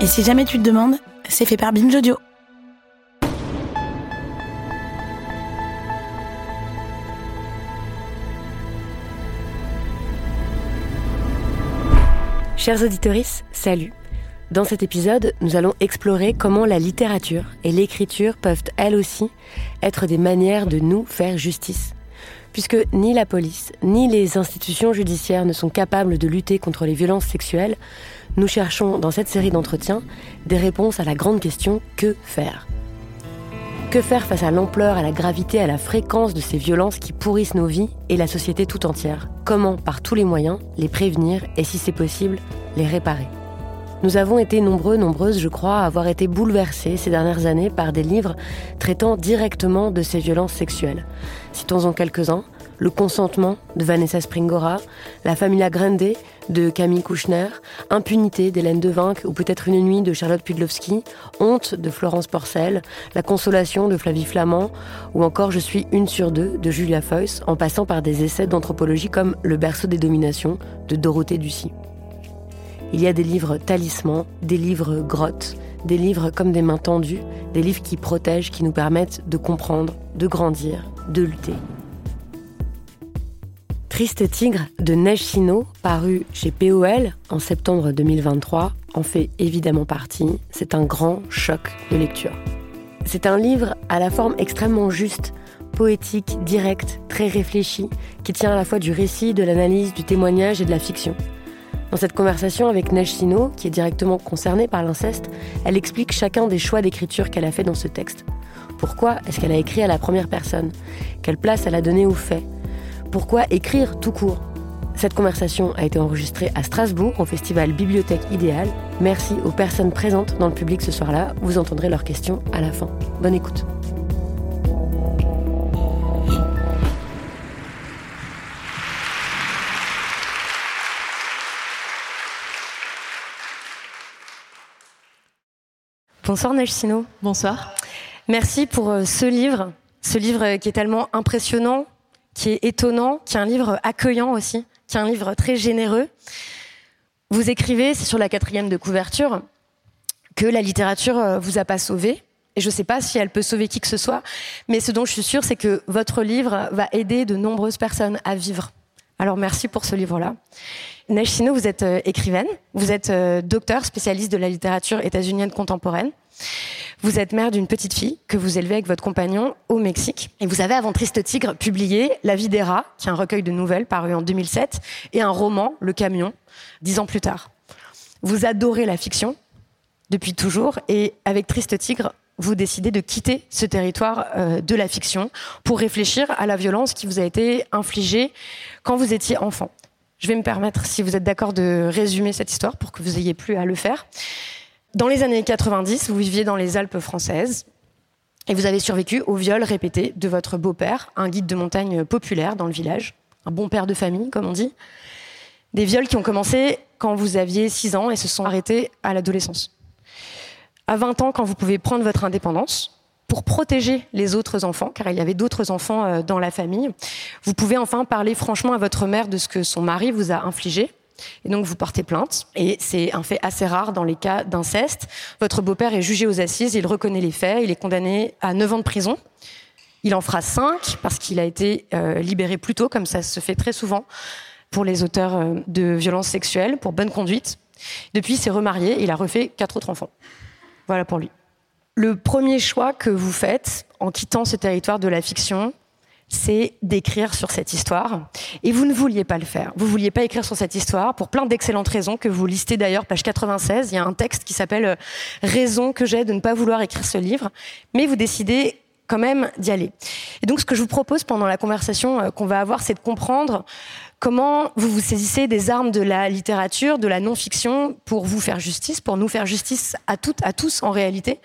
Et si jamais tu te demandes, c'est fait par Binge Audio. Chers auditeurs, salut. Dans cet épisode, nous allons explorer comment la littérature et l'écriture peuvent elles aussi être des manières de nous faire justice. Puisque ni la police, ni les institutions judiciaires ne sont capables de lutter contre les violences sexuelles, nous cherchons dans cette série d'entretiens des réponses à la grande question que faire? Que faire face à l'ampleur, à la gravité, à la fréquence de ces violences qui pourrissent nos vies et la société tout entière? Comment, par tous les moyens, les prévenir et, si c'est possible, les réparer? Nous avons été nombreux, nombreuses, je crois, à avoir été bouleversés ces dernières années par des livres traitant directement de ces violences sexuelles. Citons-en quelques-uns. Le consentement de Vanessa Springora, La Familia Grande de Camille Kouchner, Impunité d'Hélène Devinck ou peut-être Une nuit de Charlotte Pudlowski, Honte de Florence Porcel, La Consolation de Flavie Flamand ou encore Je suis une sur deux de Julia Feuss en passant par des essais d'anthropologie comme Le berceau des dominations de Dorothée Ducy. Il y a des livres talismans, des livres grottes, des livres comme des mains tendues, des livres qui protègent, qui nous permettent de comprendre, de grandir, de lutter. Triste Tigre de Neige paru chez POL en septembre 2023, en fait évidemment partie. C'est un grand choc de lecture. C'est un livre à la forme extrêmement juste, poétique, direct, très réfléchi, qui tient à la fois du récit, de l'analyse, du témoignage et de la fiction. Dans cette conversation avec Neige Sino, qui est directement concernée par l'inceste, elle explique chacun des choix d'écriture qu'elle a fait dans ce texte. Pourquoi est-ce qu'elle a écrit à la première personne? Quelle place elle a donnée aux faits Pourquoi écrire tout court? Cette conversation a été enregistrée à Strasbourg au festival Bibliothèque Idéale. Merci aux personnes présentes dans le public ce soir-là. Vous entendrez leurs questions à la fin. Bonne écoute. Bonsoir Sino. Bonsoir. Merci pour euh, ce livre, ce livre qui est tellement impressionnant, qui est étonnant, qui est un livre accueillant aussi, qui est un livre très généreux. Vous écrivez, c'est sur la quatrième de couverture, que la littérature euh, vous a pas sauvé. Et je ne sais pas si elle peut sauver qui que ce soit, mais ce dont je suis sûre, c'est que votre livre va aider de nombreuses personnes à vivre. Alors merci pour ce livre-là. Sino, vous êtes euh, écrivaine, vous êtes euh, docteur spécialiste de la littérature états-unienne contemporaine. Vous êtes mère d'une petite fille que vous élevez avec votre compagnon au Mexique. Et vous avez, avant Triste Tigre, publié La vie des qui est un recueil de nouvelles paru en 2007, et un roman, Le Camion, dix ans plus tard. Vous adorez la fiction depuis toujours, et avec Triste Tigre, vous décidez de quitter ce territoire euh, de la fiction pour réfléchir à la violence qui vous a été infligée quand vous étiez enfant. Je vais me permettre, si vous êtes d'accord, de résumer cette histoire pour que vous ayez plus à le faire. Dans les années 90, vous viviez dans les Alpes françaises et vous avez survécu au viol répété de votre beau-père, un guide de montagne populaire dans le village, un bon père de famille, comme on dit. Des viols qui ont commencé quand vous aviez 6 ans et se sont arrêtés à l'adolescence. À 20 ans, quand vous pouvez prendre votre indépendance, pour protéger les autres enfants, car il y avait d'autres enfants euh, dans la famille. Vous pouvez enfin parler franchement à votre mère de ce que son mari vous a infligé. Et donc vous portez plainte. Et c'est un fait assez rare dans les cas d'inceste. Votre beau-père est jugé aux assises, il reconnaît les faits, il est condamné à 9 ans de prison. Il en fera 5 parce qu'il a été euh, libéré plus tôt, comme ça se fait très souvent pour les auteurs euh, de violences sexuelles, pour bonne conduite. Depuis, il s'est remarié, il a refait quatre autres enfants. Voilà pour lui. Le premier choix que vous faites en quittant ce territoire de la fiction, c'est d'écrire sur cette histoire. Et vous ne vouliez pas le faire. Vous vouliez pas écrire sur cette histoire pour plein d'excellentes raisons que vous listez d'ailleurs, page 96. Il y a un texte qui s'appelle euh, Raison que j'ai de ne pas vouloir écrire ce livre. Mais vous décidez quand même d'y aller. Et donc, ce que je vous propose pendant la conversation euh, qu'on va avoir, c'est de comprendre comment vous vous saisissez des armes de la littérature, de la non-fiction pour vous faire justice, pour nous faire justice à toutes, à tous en réalité.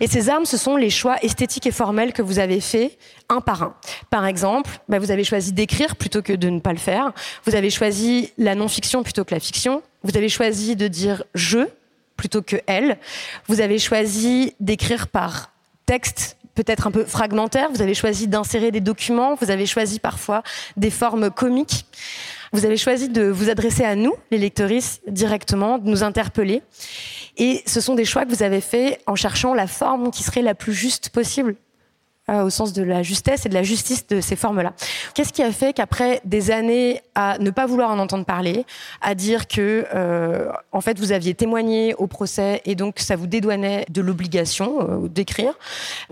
Et ces armes, ce sont les choix esthétiques et formels que vous avez faits un par un. Par exemple, bah, vous avez choisi d'écrire plutôt que de ne pas le faire. Vous avez choisi la non-fiction plutôt que la fiction. Vous avez choisi de dire je plutôt que elle. Vous avez choisi d'écrire par texte peut-être un peu fragmentaire. Vous avez choisi d'insérer des documents. Vous avez choisi parfois des formes comiques. Vous avez choisi de vous adresser à nous, les lectrices, directement, de nous interpeller. Et ce sont des choix que vous avez faits en cherchant la forme qui serait la plus juste possible euh, au sens de la justesse et de la justice de ces formes-là. Qu'est-ce qui a fait qu'après des années à ne pas vouloir en entendre parler, à dire que euh, en fait vous aviez témoigné au procès et donc ça vous dédouanait de l'obligation euh, d'écrire,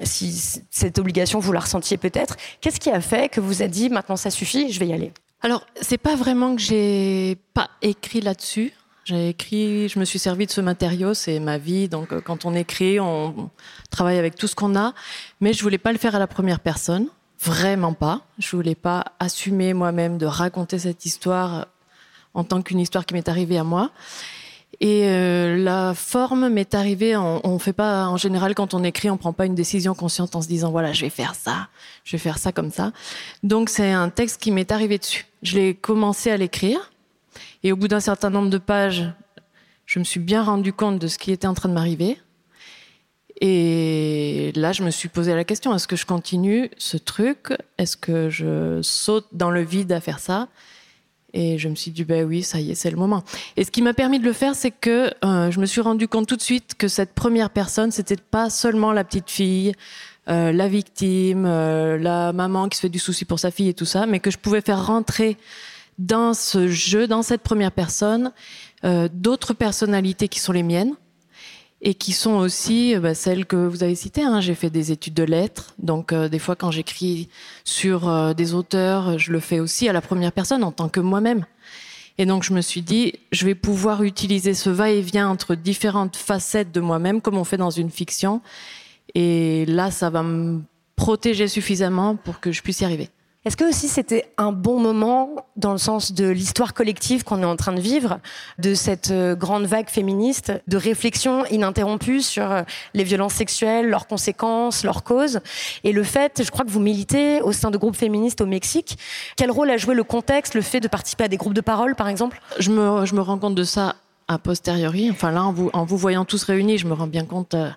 si cette obligation vous la ressentiez peut-être, qu'est-ce qui a fait que vous avez dit maintenant ça suffit, je vais y aller? Alors c'est pas vraiment que j'ai pas écrit là-dessus. J'ai écrit, je me suis servi de ce matériau, c'est ma vie. Donc, euh, quand on écrit, on travaille avec tout ce qu'on a. Mais je voulais pas le faire à la première personne, vraiment pas. Je voulais pas assumer moi-même de raconter cette histoire en tant qu'une histoire qui m'est arrivée à moi. Et euh, la forme m'est arrivée. On, on fait pas, en général, quand on écrit, on prend pas une décision consciente en se disant voilà, je vais faire ça, je vais faire ça comme ça. Donc c'est un texte qui m'est arrivé dessus. Je l'ai commencé à l'écrire et au bout d'un certain nombre de pages, je me suis bien rendu compte de ce qui était en train de m'arriver. Et là, je me suis posé la question est-ce que je continue ce truc? Est-ce que je saute dans le vide à faire ça? Et je me suis dit ben oui, ça y est, c'est le moment. Et ce qui m'a permis de le faire, c'est que euh, je me suis rendu compte tout de suite que cette première personne, c'était pas seulement la petite fille, euh, la victime, euh, la maman qui se fait du souci pour sa fille et tout ça, mais que je pouvais faire rentrer dans ce jeu, dans cette première personne, euh, d'autres personnalités qui sont les miennes et qui sont aussi euh, bah, celles que vous avez citées. Hein. J'ai fait des études de lettres, donc euh, des fois quand j'écris sur euh, des auteurs, je le fais aussi à la première personne en tant que moi-même. Et donc je me suis dit, je vais pouvoir utiliser ce va-et-vient entre différentes facettes de moi-même, comme on fait dans une fiction. Et là, ça va me protéger suffisamment pour que je puisse y arriver. Est-ce que aussi c'était un bon moment dans le sens de l'histoire collective qu'on est en train de vivre, de cette euh, grande vague féministe, de réflexion ininterrompue sur euh, les violences sexuelles, leurs conséquences, leurs causes, et le fait, je crois que vous militez au sein de groupes féministes au Mexique. Quel rôle a joué le contexte, le fait de participer à des groupes de parole, par exemple? Je me, rends compte de ça a posteriori. Enfin là, en vous, en vous voyant tous réunis, je me rends bien compte euh,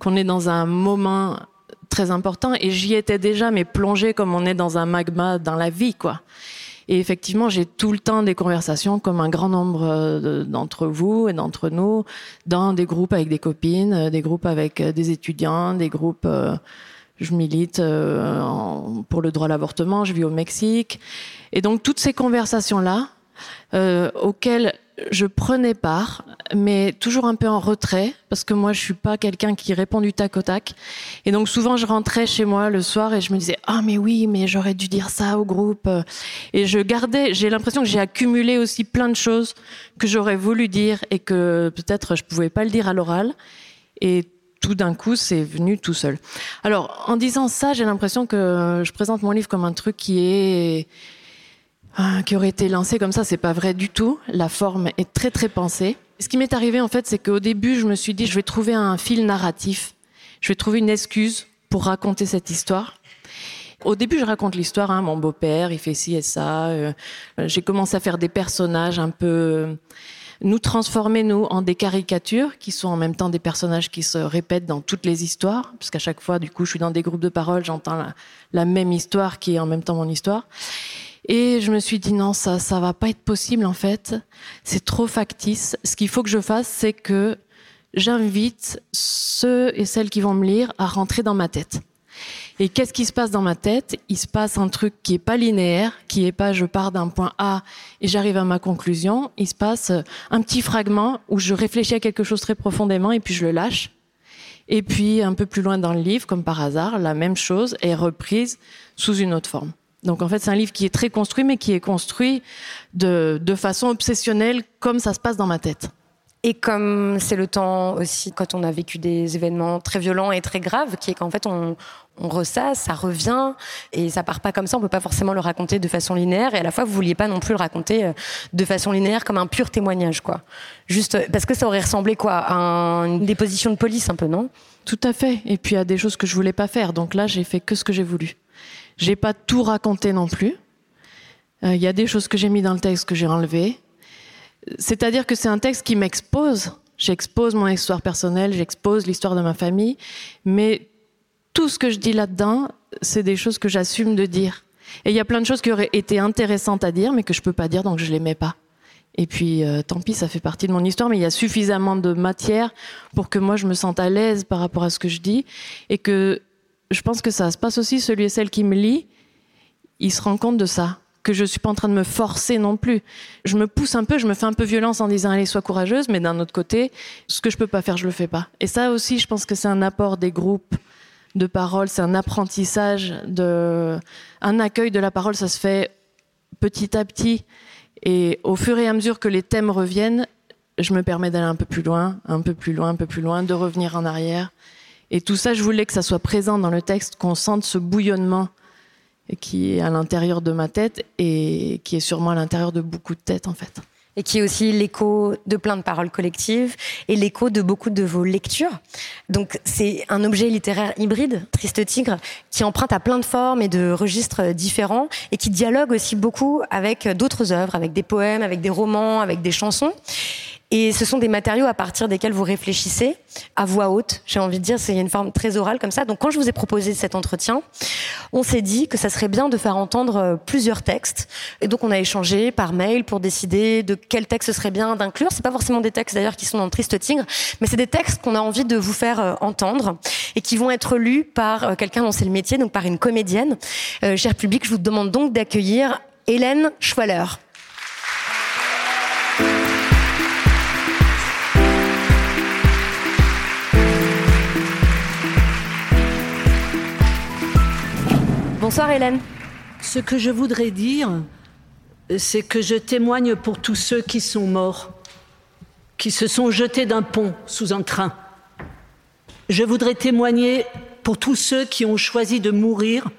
qu'on est dans un moment très important. Et j'y étais déjà mais plongé comme on est dans un magma dans la vie quoi. Et effectivement j'ai tout le temps des conversations comme un grand nombre euh, d'entre vous et d'entre nous dans des groupes avec des copines euh, des groupes avec euh, des étudiants des groupes je milite pour le droit à l'avortement je vis au Mexique. Et donc toutes ces conversations là euh, auxquelles je prenais part, mais toujours un peu en retrait, parce que moi, je suis pas quelqu'un qui répond du tac au tac. Et donc, souvent, je rentrais chez moi le soir et je me disais, ah, mais oui, mais j'aurais dû dire ça au groupe. Et je gardais, j'ai l'impression que j'ai accumulé aussi plein de choses que j'aurais voulu dire et que peut-être je pouvais pas le dire à l'oral. Et tout d'un coup, c'est venu tout seul. Alors, en disant ça, j'ai l'impression que je présente mon livre comme un truc qui est ah, qui aurait été lancé comme ça, c'est pas vrai du tout. La forme est très très pensée. Ce qui m'est arrivé en fait, c'est qu'au début, je me suis dit, je vais trouver un fil narratif, je vais trouver une excuse pour raconter cette histoire. Au début, je raconte l'histoire. Hein, mon beau-père, il fait ci et ça. Euh, J'ai commencé à faire des personnages un peu nous transformer nous en des caricatures qui sont en même temps des personnages qui se répètent dans toutes les histoires, parce qu'à chaque fois, du coup, je suis dans des groupes de parole, j'entends la, même histoire qui est en même temps mon histoire. Et je me suis dit non, ça, ça va pas être possible en fait. C'est trop factice. Ce qu'il faut que je fasse, c'est que j'invite ceux et celles qui vont me lire à rentrer dans ma tête. Et qu'est-ce qui se passe dans ma tête? Il se passe un truc qui est pas linéaire, qui est pas je pars d'un point A et j'arrive à ma conclusion. Il se passe un petit fragment où je réfléchis à quelque chose très profondément et puis je le lâche. Et puis un peu plus loin dans le livre, comme par hasard, la même chose est reprise sous une autre forme. Donc en fait, c'est un livre qui est très construit, mais qui est construit de, de façon obsessionnelle, comme ça se passe dans ma tête. Et comme c'est le temps aussi, quand on a vécu des événements très violents et très graves, qui est qu'en fait on, on ressasse, ça revient et ça part pas comme ça. On peut pas forcément le raconter de façon linéaire et à la fois vous vouliez pas non plus le raconter euh, de façon linéaire comme un pur témoignage, quoi. Juste parce que ça aurait ressemblé quoi à une déposition de police un peu, non? Tout à fait. Et puis a des choses que je voulais pas faire. Donc là, j'ai fait que ce que j'ai voulu. J'ai pas tout raconté non plus. Il euh, y a des choses que j'ai mis dans le texte que j'ai enlevées. C'est-à-dire que c'est un texte qui m'expose. J'expose mon histoire personnelle, j'expose l'histoire de ma famille, mais tout ce que je dis là-dedans, c'est des choses que j'assume de dire. Et il y a plein de choses qui auraient été intéressantes à dire, mais que je peux pas dire, donc je les mets pas. Et puis, euh, tant pis, ça fait partie de mon histoire, mais il y a suffisamment de matière pour que moi je me sente à l'aise par rapport à ce que je dis, et que je pense que ça se passe aussi celui et celle qui me lit, il se rend compte de ça que je suis pas en train de me forcer non plus. Je me pousse un peu, je me fais un peu violence en disant allez sois courageuse, mais d'un autre côté, ce que je peux pas faire, je le fais pas. Et ça aussi, je pense que c'est un apport des groupes de parole, c'est un apprentissage de, un accueil de la parole, ça se fait petit à petit. Et au fur et à mesure que les thèmes reviennent, je me permets d'aller un peu plus loin, un peu plus loin, un peu plus loin, de revenir en arrière. Et tout ça, je voulais que ça soit présent dans le texte, qu'on sente ce bouillonnement qui est à l'intérieur de ma tête et qui est sûrement à l'intérieur de beaucoup de têtes en fait et qui est aussi l'écho de plein de paroles collectives et l'écho de beaucoup de vos lectures. Donc c'est un objet littéraire hybride, Triste Tigre, qui emprunte à plein de formes et de registres différents et qui dialogue aussi beaucoup avec d'autres œuvres, avec des poèmes, avec des romans, avec des chansons. Et ce sont des matériaux à partir desquels vous réfléchissez à voix haute. J'ai envie de dire, c'est une forme très orale comme ça. Donc, quand je vous ai proposé cet entretien, on s'est dit que ça serait bien de faire entendre euh, plusieurs textes. Et donc, on a échangé par mail pour décider de quel texte ce serait bien d'inclure. C'est pas forcément des textes d'ailleurs qui sont dans le Triste Tigre, mais c'est des textes qu'on a envie de vous faire euh, entendre et qui vont être lus par euh, quelqu'un dont c'est le métier, donc par une comédienne. cher public, je vous demande donc d'accueillir Hélène Schwaller. Bonsoir Hélène. Ce que je voudrais dire, c'est que je témoigne pour tous ceux qui sont morts, qui se sont jetés d'un pont sous un train. Je voudrais témoigner pour tous ceux qui ont choisi de mourir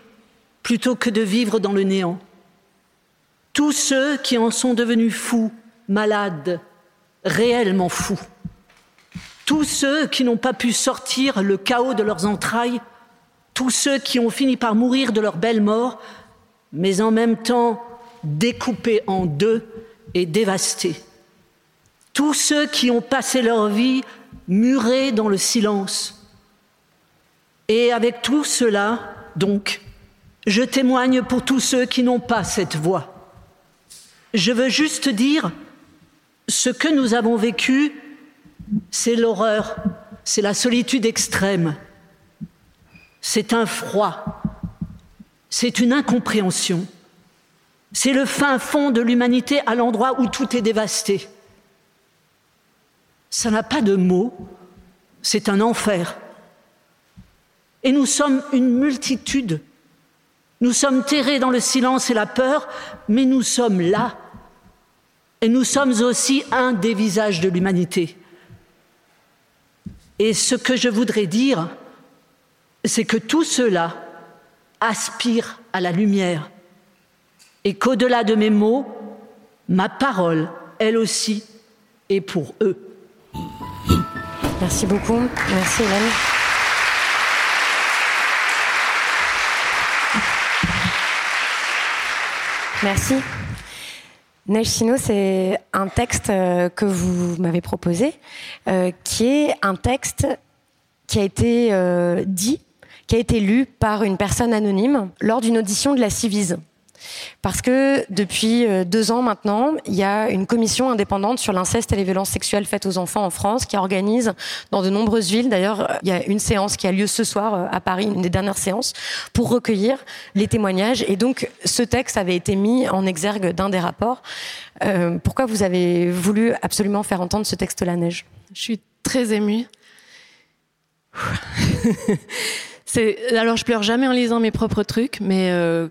plutôt que de vivre dans le néant. Tous ceux qui en sont devenus fous, malades, réellement fous. Tous ceux qui n'ont pas pu sortir le chaos de leurs entrailles tous ceux qui ont fini par mourir de leur belle mort, mais en même temps découpés en deux et dévastés. Tous ceux qui ont passé leur vie murés dans le silence. Et avec tout cela, donc, je témoigne pour tous ceux qui n'ont pas cette voix. Je veux juste dire, ce que nous avons vécu, c'est l'horreur, c'est la solitude extrême, c'est un froid, c'est une incompréhension, c'est le fin fond de l'humanité à l'endroit où tout est dévasté. Ça n'a pas de mots, c'est un enfer. Et nous sommes une multitude. Nous sommes terrés dans le silence et la peur, mais nous sommes là. Et nous sommes aussi un des visages de l'humanité. Et ce que je voudrais dire, c'est que tout cela aspire à la lumière et qu'au-delà de mes mots, ma parole, elle aussi, est pour eux. Merci beaucoup. Merci Hélène. Merci. Sino, c'est un texte euh, que vous m'avez proposé, euh, qui est un texte qui a été euh, dit qui a été lu par une personne anonyme lors d'une audition de la Civise. Parce que depuis euh, deux ans maintenant, il y a une commission indépendante sur l'inceste et les violences sexuelles faites aux enfants en France qui organise dans de nombreuses villes. D'ailleurs, il y a une séance qui a lieu ce soir euh, à Paris, une des dernières séances, pour recueillir les témoignages. Et donc, ce texte avait été mis en exergue d'un des rapports. Euh, pourquoi vous avez voulu absolument faire entendre ce texte-là, Neige? Je suis très émue. alors je pleure jamais en lisant mes propres trucs, mais euh,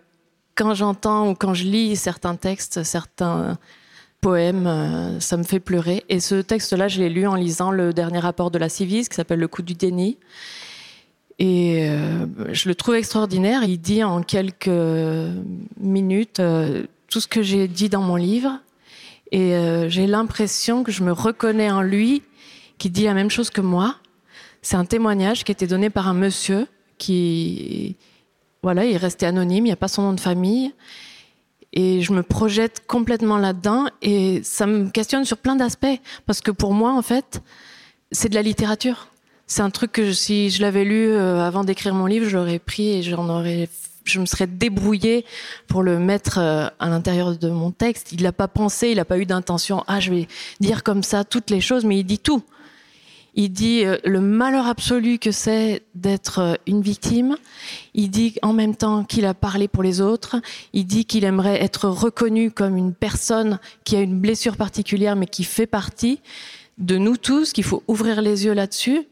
quand j'entends ou quand je lis certains textes, certains poèmes, euh, ça me fait pleurer. Et ce texte-là, je l'ai lu en lisant le dernier rapport de la Civis qui s'appelle Le coup du déni. Et euh, je le trouve extraordinaire. Il dit en quelques minutes tout ce que j'ai dit dans mon livre. Et j'ai l'impression que je me reconnais en lui qui dit la même chose que moi. C'est un témoignage qui a été donné par un monsieur qui, voilà, il est resté anonyme, il n'y a pas son nom de famille. Et je me projette complètement là-dedans et ça me questionne sur plein d'aspects. Parce que pour moi, en fait, c'est de la littérature. C'est un truc que si je l'avais lu euh, avant d'écrire mon livre, je l'aurais pris et je me serais débrouillée pour le mettre euh, à l'intérieur de mon texte. Il n'a pas pensé, il n'a pas eu d'intention. Ah, je vais dire comme ça toutes les choses, mais il dit tout. Il dit euh, le malheur absolu que c'est d'être euh, une victime. Il dit en même temps qu'il a parlé pour les autres. Il dit qu'il aimerait être reconnu comme une personne qui a une blessure particulière, mais qui fait partie de nous tous, qu'il faut ouvrir les yeux là-dessus.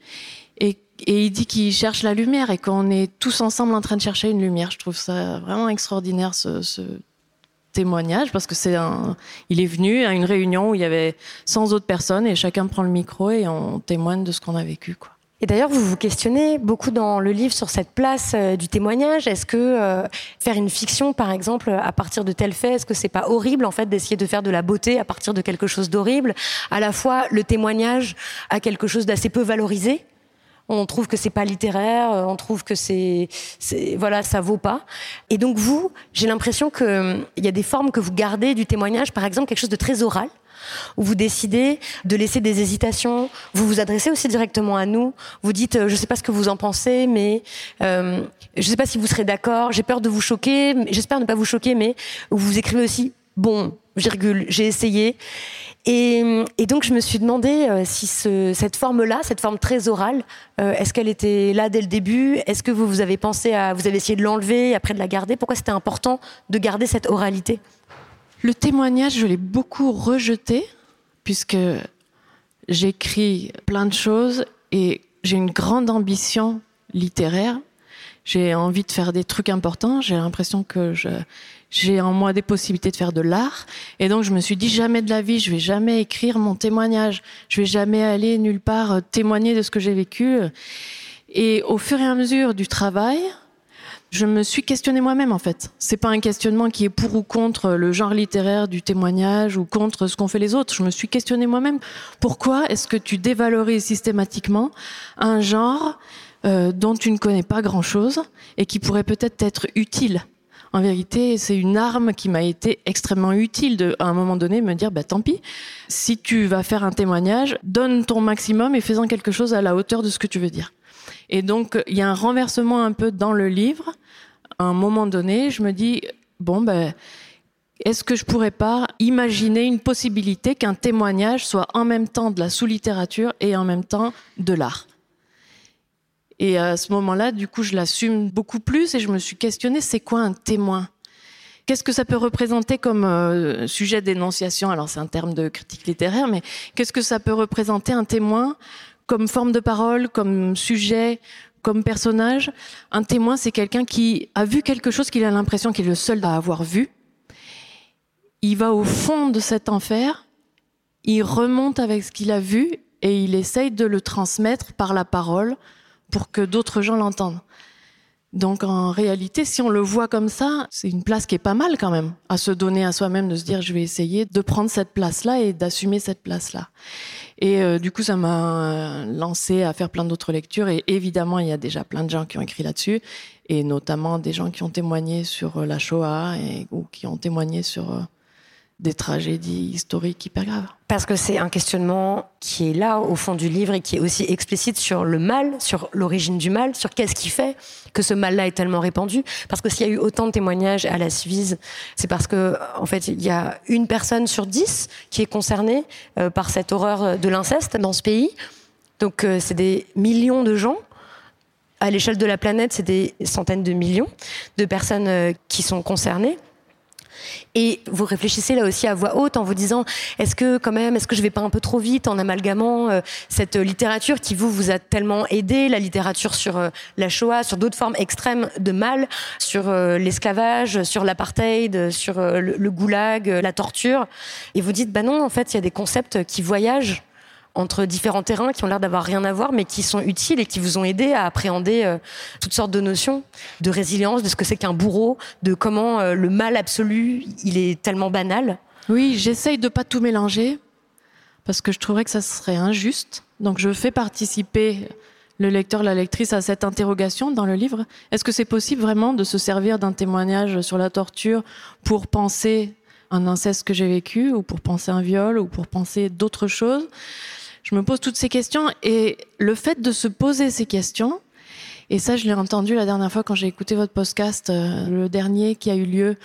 Et il dit qu'il cherche la lumière et qu'on est tous ensemble en train de chercher une lumière. Je trouve ça vraiment extraordinaire ce, témoignage parce que c'est un. Il est venu à une réunion où il y avait 100 autres personnes et chacun prend le micro et on témoigne de ce qu'on a vécu, quoi. Et d'ailleurs, vous vous questionnez beaucoup dans le livre sur cette place euh, du témoignage. Est-ce que euh, faire une fiction, par exemple, à partir de tels faits, est-ce que c'est pas horrible en fait d'essayer de faire de la beauté à partir de quelque chose d'horrible? À la fois, le témoignage a quelque chose d'assez peu valorisé on trouve que c'est pas littéraire, euh, on trouve que c'est, voilà, ça vaut pas. Et donc vous, j'ai l'impression que euh, il y a des formes que vous gardez du témoignage, par exemple quelque chose de très oral où vous décidez de laisser des hésitations, vous vous adressez aussi directement à nous, vous dites euh, je sais pas ce que vous en pensez, mais euh, je sais pas si vous serez d'accord, j'ai peur de vous choquer, j'espère ne pas vous choquer, mais vous écrivez aussi bon j'ai essayé et, donc je me suis demandé euh, si cette forme-là, cette forme très orale, euh, est-ce qu'elle était là dès le début? Est-ce que vous, vous avez pensé à, vous avez essayé de l'enlever après de la garder? Pourquoi c'était important de garder cette oralité? Le témoignage, je l'ai beaucoup rejeté puisque j'écris plein de choses et j'ai une grande ambition littéraire. J'ai envie de faire des trucs importants. J'ai l'impression que je, j'ai en moi des possibilités de faire de l'art. Et donc, je me suis dit, jamais de la vie, je vais jamais écrire mon témoignage. Je vais jamais aller nulle part euh, témoigner de ce que j'ai vécu. Et au fur et à mesure du travail, je me suis questionné moi-même en fait. C'est pas un questionnement qui est pour ou contre le genre littéraire du témoignage ou contre ce qu'ont fait les autres. Je me suis questionné moi-même. Pourquoi est-ce que tu dévalorises systématiquement un genre euh, dont tu ne connais pas grand-chose et qui pourrait peut-être être utile? En vérité, c'est une arme qui m'a été extrêmement utile à un moment donné, me dire, bah, tant pis. Si tu vas faire un témoignage, donne ton maximum et fais-en quelque chose à la hauteur de ce que tu veux dire. Et donc, il y a un renversement un peu dans le livre. À un moment donné, je me dis, bon, ben, est-ce que je pourrais pas imaginer une possibilité qu'un témoignage soit en même temps de la sous-littérature et en même temps de l'art? Et à ce moment-là, du coup, je l'assume beaucoup plus et je me suis questionnée, c'est quoi un témoin? Qu'est-ce que ça peut représenter comme euh, sujet d'énonciation? Alors c'est un terme de critique littéraire, mais qu'est-ce que ça peut représenter un témoin comme forme de parole, comme sujet, comme personnage? Un témoin, c'est quelqu'un qui a vu quelque chose qu'il a l'impression qu'il est le seul à avoir vu. Il va au fond de cet enfer, il remonte avec ce qu'il a vu et il essaye de le transmettre par la parole, pour que d'autres gens l'entendent. Donc en réalité, si on le voit comme ça, c'est une place qui est pas mal quand même, à se donner à soi-même, de se dire je vais essayer de prendre cette place-là et d'assumer cette place-là. Et euh, du coup, ça m'a lancé à faire plein d'autres lectures. Et évidemment, il y a déjà plein de gens qui ont écrit là-dessus, et notamment des gens qui ont témoigné sur la Shoah et, ou qui ont témoigné sur euh, des tragédies historiques hyper graves. Parce que c'est un questionnement qui est là au fond du livre et qui est aussi explicite sur le mal, sur l'origine du mal, sur qu'est-ce qui fait que ce mal-là est tellement répandu. Parce que s'il y a eu autant de témoignages à la Suisse, c'est parce que en fait il y a une personne sur dix qui est concernée euh, par cette horreur de l'inceste dans ce pays. Donc euh, c'est des millions de gens à l'échelle de la planète, c'est des centaines de millions de personnes euh, qui sont concernées. Et vous réfléchissez là aussi à voix haute en vous disant est-ce que quand même, est-ce que je vais pas un peu trop vite en amalgamant euh, cette littérature qui vous vous a tellement aidé, la littérature sur euh, la Shoah, sur d'autres formes extrêmes de mal, sur euh, l'esclavage, sur l'apartheid, sur le, le, goulag, la torture? Et vous dites bah non, en fait, il y a des concepts qui voyagent entre différents terrains qui ont l'air d'avoir rien à voir, mais qui sont utiles et qui vous ont aidé à appréhender euh, toutes sortes de notions de résilience, de ce que c'est qu'un bourreau, de comment euh, le mal absolu, il est tellement banal. Oui, j'essaye de pas tout mélanger parce que je trouverais que ça serait injuste. Donc je fais participer le lecteur, la lectrice à cette interrogation dans le livre. Est-ce que c'est possible vraiment de se servir d'un témoignage sur la torture pour penser un inceste que j'ai vécu ou pour penser un viol ou pour penser d'autres choses? Je me pose toutes ces questions et le fait de se poser ces questions, Et ça, je l'ai entendu la dernière fois quand j'ai écouté votre podcast, euh, le dernier qui a eu lieu.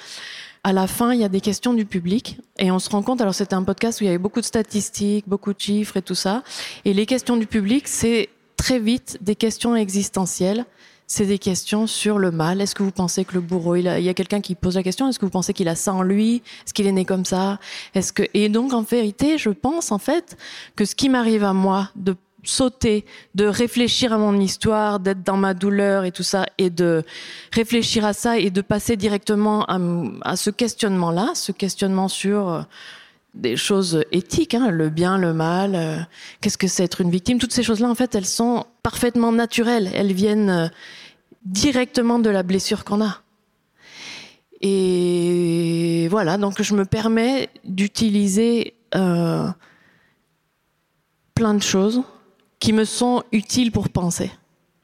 À la fin, il y a des questions du public et on se rend compte. Alors, c'était un podcast où il y avait beaucoup de statistiques, beaucoup de chiffres et tout ça. Et les questions du public, c'est très vite des questions existentielles c'est des questions sur le mal. Est-ce que vous pensez que le bourreau, il, y a quelqu'un qui pose la question, est-ce que vous pensez qu'il a ça en lui? Est-ce qu'il est né comme ça? Est-ce que et donc en vérité, je pense en fait que ce qui m'arrive à moi de sauter, de réfléchir à mon histoire, d'être dans ma douleur et tout ça, et de réfléchir à ça et de passer directement à, ce questionnement-là, ce questionnement sur euh, des choses éthiques, hein, le bien, le mal, euh, qu'est-ce que c'est être une victime, toutes ces choses-là, en fait, elles sont parfaitement naturelles, elles viennent euh, directement de la blessure qu'on a. Et voilà, donc je me permets d'utiliser plein de choses qui me sont utiles pour penser.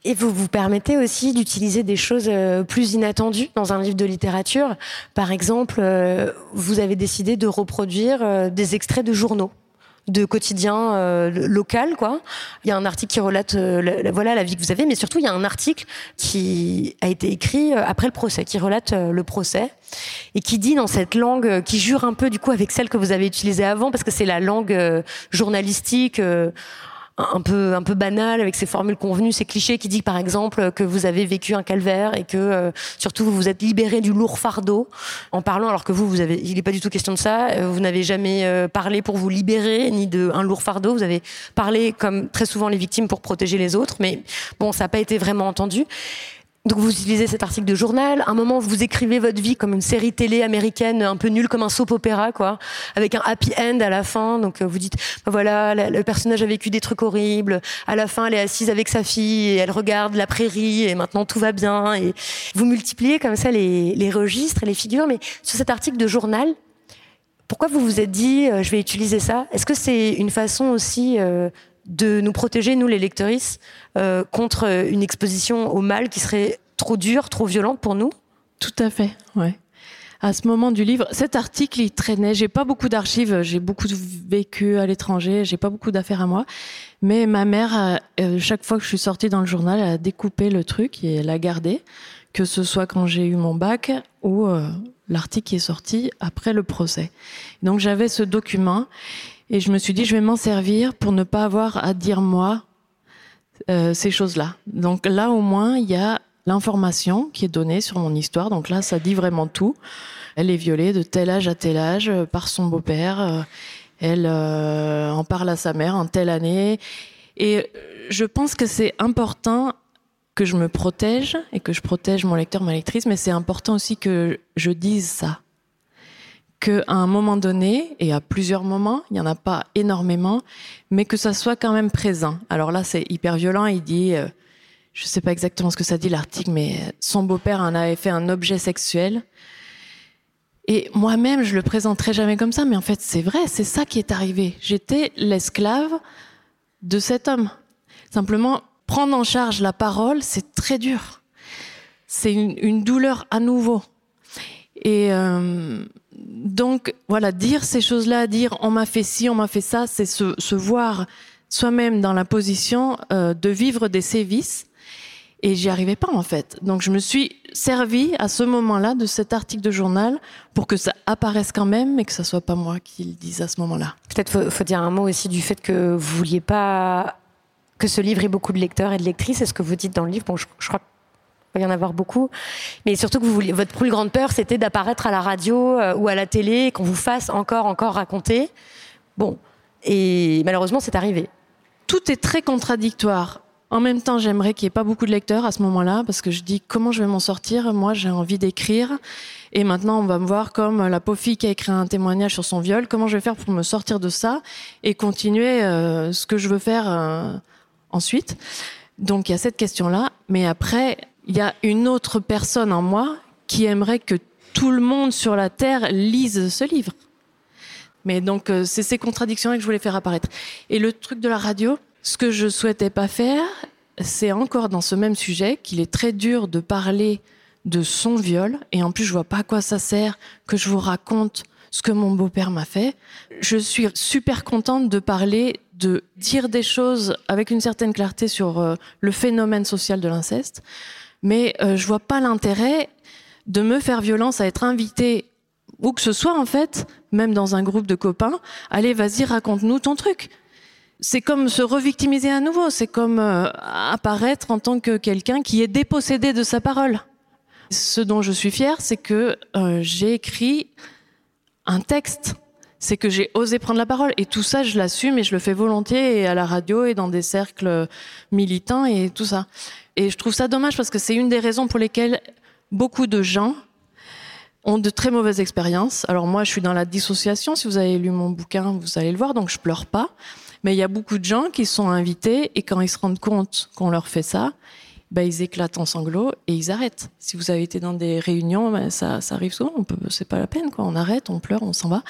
Et vous vous permettez aussi d'utiliser des choses euh, plus inattendues dans un livre de littérature. Par exemple, euh, vous avez décidé de reproduire euh, des extraits de journaux de quotidien euh, local quoi. Il y a un article qui relate la, voilà la vie que vous avez mais surtout il y a un article qui a été écrit après le procès qui relate le procès et qui dit dans cette langue qui jure un peu du coup avec celle que vous avez utilisée avant parce que c'est la langue journalistique un peu un peu banal avec ses formules convenues, ces clichés qui dit par exemple que vous avez vécu un calvaire et que euh, surtout vous vous êtes libéré du lourd fardeau en parlant alors que vous vous avez il n'est pas du tout question de ça, euh, vous n'avez jamais euh, parlé pour vous libérer ni de un lourd fardeau, vous avez parlé comme très souvent les victimes pour protéger les autres mais bon ça n'a pas été vraiment entendu. Donc vous utilisez cet article de journal. À un moment, vous écrivez votre vie comme une série télé américaine, un peu nulle, comme un soap opéra, quoi, avec un happy end à la fin. Donc euh, vous dites, bah voilà, le personnage a vécu des trucs horribles. À la fin, elle est assise avec sa fille et elle regarde la prairie et maintenant tout va bien. Et vous multipliez comme ça les, les registres et les figures. Mais sur cet article de journal, pourquoi vous vous êtes dit, euh, je vais utiliser ça? Est-ce que c'est une façon aussi euh, de nous protéger, nous les lectrices, euh, contre une exposition au mal qui serait trop dure, trop violente pour nous Tout à fait, ouais. À ce moment du livre, cet article, il traînait. J'ai pas beaucoup d'archives, j'ai beaucoup vécu à l'étranger, j'ai pas beaucoup d'affaires à moi. Mais ma mère, euh, chaque fois que je suis sortie dans le journal, elle a découpé le truc et elle l'a gardé, que ce soit quand j'ai eu mon bac ou euh, l'article qui est sorti après le procès. Donc j'avais ce document et je me suis dit, je vais m'en servir pour ne pas avoir à dire moi euh, ces choses-là. Donc là, au moins, il y a l'information qui est donnée sur mon histoire. Donc là, ça dit vraiment tout. Elle est violée de tel âge à tel âge euh, par son beau-père. Euh, elle en parle à sa mère en telle année. Et je pense que c'est important que je me protège et que je protège mon lecteur, ma lectrice, mais c'est important aussi que je dise ça qu'à un moment donné, et à plusieurs moments, il n'y en a pas énormément, mais que ça soit quand même présent. Alors là, c'est hyper violent. Il dit, euh, je ne sais pas exactement ce que ça dit l'article, mais son beau-père en avait fait un objet sexuel. Et moi-même, je le présenterai jamais comme ça, mais en fait, c'est vrai, c'est ça qui est arrivé. J'étais l'esclave de cet homme. Simplement, prendre en charge la parole, c'est très dur. C'est une, une, douleur à nouveau. Et euh, donc, voilà, dire ces choses-là, dire on m'a fait ci, on m'a fait ça, c'est se, voir soi-même dans la position euh, de vivre des sévices. Et j'y arrivais pas en fait. Donc je me suis servi à ce moment-là de cet article de journal pour que ça apparaisse quand même, mais que ça soit pas moi qui le dise à ce moment-là. Peut-être faut, faut dire un mot aussi du fait que vous vouliez pas que ce livre ait beaucoup de lecteurs et de lectrices. C'est ce que vous dites dans le livre. Bon, je, crois il va y en avoir beaucoup. Mais surtout que votre plus grande peur, c'était d'apparaître à la radio euh, ou à la télé, qu'on vous fasse encore, encore raconter. Bon. Et malheureusement, c'est arrivé. Tout est très contradictoire. En même temps, j'aimerais qu'il n'y ait pas beaucoup de lecteurs à ce moment-là, parce que je dis comment je vais m'en sortir? Moi, j'ai envie d'écrire. Et maintenant, on va me voir comme la pauvre fille qui a écrit un témoignage sur son viol. Comment je vais faire pour me sortir de ça et continuer euh, ce que je veux faire euh, ensuite? Donc, il y a cette question-là. Mais après, il y a une autre personne en moi qui aimerait que tout le monde sur la Terre lise ce livre. Mais donc, euh, c'est ces contradictions que je voulais faire apparaître. Et le truc de la radio, ce que je souhaitais pas faire, c'est encore dans ce même sujet qu'il est très dur de parler de son viol. Et en plus, je vois pas à quoi ça sert que je vous raconte ce que mon beau-père m'a fait. Je suis super contente de parler de dire des choses avec une certaine clarté sur euh, le phénomène social de l'inceste, mais euh, je vois pas l'intérêt de me faire violence à être invité où que ce soit en fait, même dans un groupe de copains, allez vas-y raconte-nous ton truc. C'est comme se revictimiser à nouveau, c'est comme euh, apparaître en tant que quelqu'un qui est dépossédé de sa parole. Ce dont je suis fière, c'est que euh, j'ai écrit un texte c'est que j'ai osé prendre la parole. Et tout ça, je l'assume et je le fais volontiers et à la radio et dans des cercles militants et tout ça. Et je trouve ça dommage parce que c'est une des raisons pour lesquelles beaucoup de gens ont de très mauvaises expériences. Alors moi, je suis dans la dissociation. Si vous avez lu mon bouquin, vous allez le voir, donc je pleure pas. Mais il y a beaucoup de gens qui sont invités et quand ils se rendent compte qu'on leur fait ça, bah, ils éclatent en sanglots et ils arrêtent. Si vous avez été dans des réunions, bah, ça, arrive souvent. On peut, c'est pas la peine, quoi. On arrête, on pleure, on s'en va.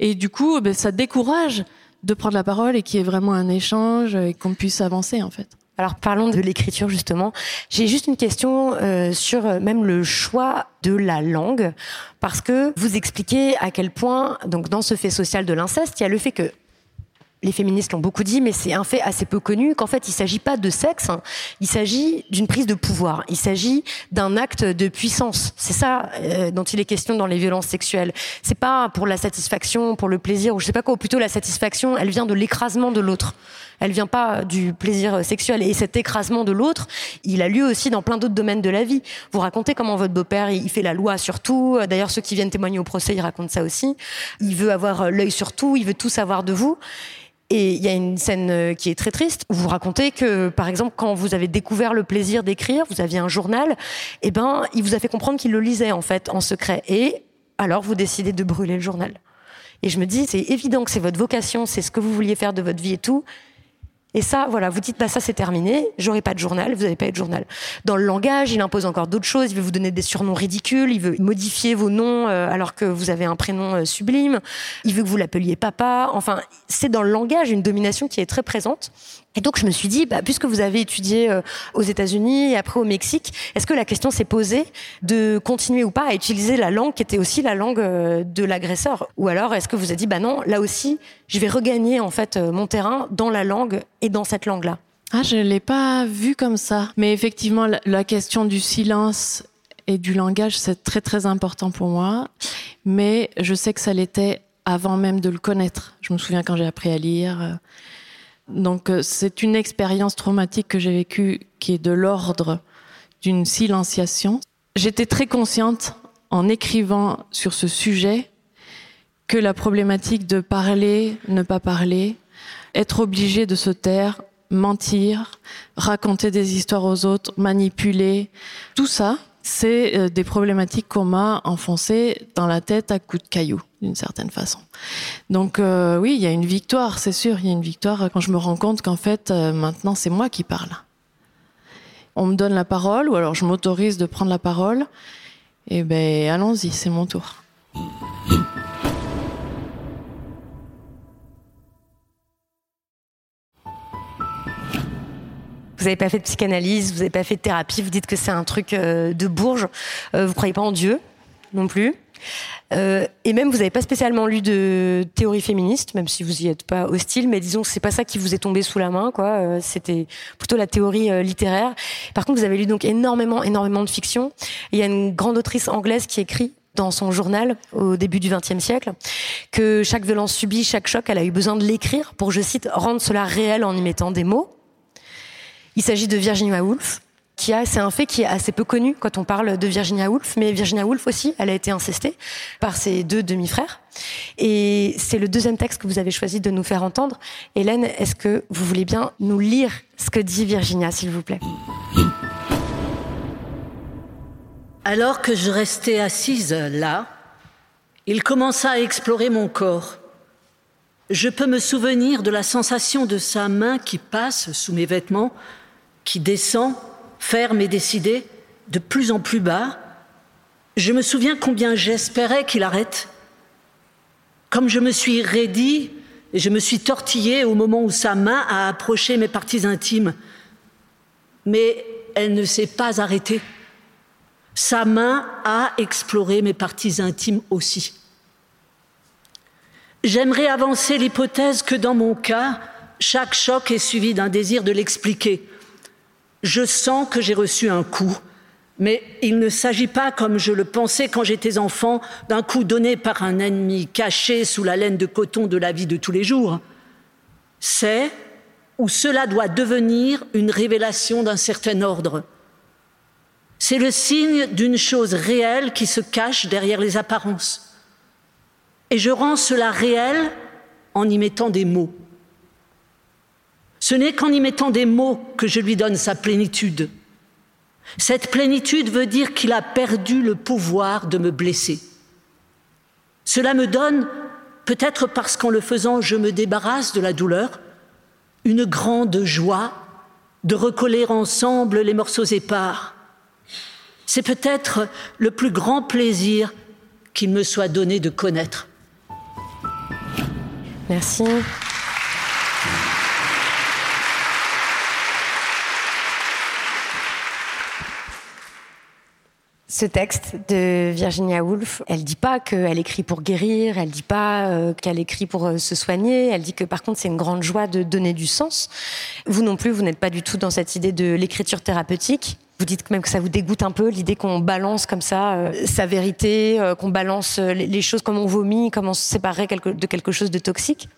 Et du coup, bah, ça décourage de prendre la parole et qu'il y ait vraiment un échange et qu'on puisse avancer, en fait. Alors parlons de l'écriture justement. J'ai juste une question euh, sur euh, même le choix de la langue parce que vous expliquez à quel point donc dans ce fait social de l'inceste, il y a le fait que les féministes l'ont beaucoup dit, mais c'est un fait assez peu connu, qu'en fait, il s'agit pas de sexe, hein. il s'agit d'une prise de pouvoir, il s'agit d'un acte de puissance. C'est ça euh, dont il est question dans les violences sexuelles. C'est pas pour la satisfaction, pour le plaisir, ou je sais pas quoi, ou plutôt la satisfaction, elle vient de l'écrasement de l'autre. Elle vient pas du plaisir sexuel. Et cet écrasement de l'autre, il a lieu aussi dans plein d'autres domaines de la vie. Vous racontez comment votre beau-père, il fait la loi sur tout. D'ailleurs, ceux qui viennent témoigner au procès, ils racontent ça aussi. Il veut avoir l'œil sur tout, il veut tout savoir de vous. Et il y a une scène qui est très triste où vous racontez que, par exemple, quand vous avez découvert le plaisir d'écrire, vous aviez un journal, eh ben, il vous a fait comprendre qu'il le lisait en fait en secret. Et alors, vous décidez de brûler le journal. Et je me dis, c'est évident que c'est votre vocation, c'est ce que vous vouliez faire de votre vie et tout. Et ça, voilà, vous dites, bah ça c'est terminé, j'aurai pas de journal, vous n'avez pas de journal. Dans le langage, il impose encore d'autres choses, il veut vous donner des surnoms ridicules, il veut modifier vos noms euh, alors que vous avez un prénom euh, sublime, il veut que vous l'appeliez papa, enfin, c'est dans le langage une domination qui est très présente. Et donc je me suis dit, bah, puisque vous avez étudié euh, aux États-Unis et après au Mexique, est-ce que la question s'est posée de continuer ou pas à utiliser la langue qui était aussi la langue de l'agresseur? Ou alors est-ce que vous avez dit, bah non, là aussi, je vais regagner en fait mon terrain dans la langue et dans cette langue-là? Ah, je l'ai pas vu comme ça. Mais effectivement, la, question du silence et du langage, c'est très très important pour moi. Mais je sais que ça l'était avant même de le connaître. Je me souviens quand j'ai appris à lire. Donc euh, c'est une expérience traumatique que j'ai vécue qui est de l'ordre d'une silenciation. J'étais très consciente en écrivant sur ce sujet que la problématique de parler, ne pas parler, être obligé de se taire, mentir, raconter des histoires aux autres, manipuler, tout ça, c'est euh, des problématiques qu'on m'a enfoncées dans la tête à coups de cailloux, d'une certaine façon. Donc euh, oui, il y a une victoire, c'est sûr, il y a une victoire quand je me rends compte qu'en fait, euh, maintenant, c'est moi qui parle. On me donne la parole, ou alors je m'autorise de prendre la parole, et ben allons-y, c'est mon tour. Vous n'avez pas fait de psychanalyse, vous n'avez pas fait de thérapie, vous dites que c'est un truc euh, de bourge. Euh, vous croyez pas en Dieu non plus. Euh, et même, vous n'avez pas spécialement lu de théorie féministe, même si vous y êtes pas hostile, mais disons que c'est pas ça qui vous est tombé sous la main, quoi. C'était plutôt la théorie littéraire. Par contre, vous avez lu donc énormément, énormément de fiction. Il y a une grande autrice anglaise qui écrit dans son journal au début du XXe siècle que chaque violence subie, chaque choc, elle a eu besoin de l'écrire pour, je cite, rendre cela réel en y mettant des mots. Il s'agit de Virginia Woolf, qui a, c'est un fait qui est assez peu connu quand on parle de Virginia Woolf, mais Virginia Woolf aussi, elle a été incestée par ses deux demi-frères. Et c'est le deuxième texte que vous avez choisi de nous faire entendre. Hélène, est-ce que vous voulez bien nous lire ce que dit Virginia, s'il vous plaît? Alors que je restais assise là, il commença à explorer mon corps. Je peux me souvenir de la sensation de sa main qui passe sous mes vêtements qui descend, ferme et décidé, de plus en plus bas, je me souviens combien j'espérais qu'il arrête. Comme je me suis raidi et je me suis tortillé au moment où sa main a approché mes parties intimes. Mais elle ne s'est pas arrêtée. Sa main a exploré mes parties intimes aussi. J'aimerais avancer l'hypothèse que dans mon cas, chaque choc est suivi d'un désir de l'expliquer. Je sens que j'ai reçu un coup, mais il ne s'agit pas, comme je le pensais quand j'étais enfant, d'un coup donné par un ennemi caché sous la laine de coton de la vie de tous les jours. C'est où cela doit devenir une révélation d'un certain ordre. C'est le signe d'une chose réelle qui se cache derrière les apparences. Et je rends cela réel en y mettant des mots. Ce n'est qu'en y mettant des mots que je lui donne sa plénitude. Cette plénitude veut dire qu'il a perdu le pouvoir de me blesser. Cela me donne, peut-être parce qu'en le faisant je me débarrasse de la douleur, une grande joie de recoller ensemble les morceaux épars. C'est peut-être le plus grand plaisir qu'il me soit donné de connaître. Merci. Ce texte de Virginia Woolf, elle dit pas qu'elle écrit pour guérir, elle dit pas euh, qu'elle écrit pour euh, se soigner, elle dit que par contre c'est une grande joie de donner du sens. Vous non plus, vous n'êtes pas du tout dans cette idée de l'écriture thérapeutique. Vous dites même que ça vous dégoûte un peu l'idée qu'on balance comme ça euh, sa vérité, qu'on balance les, choses comme on vomit, comme on se séparerait de quelque chose de toxique.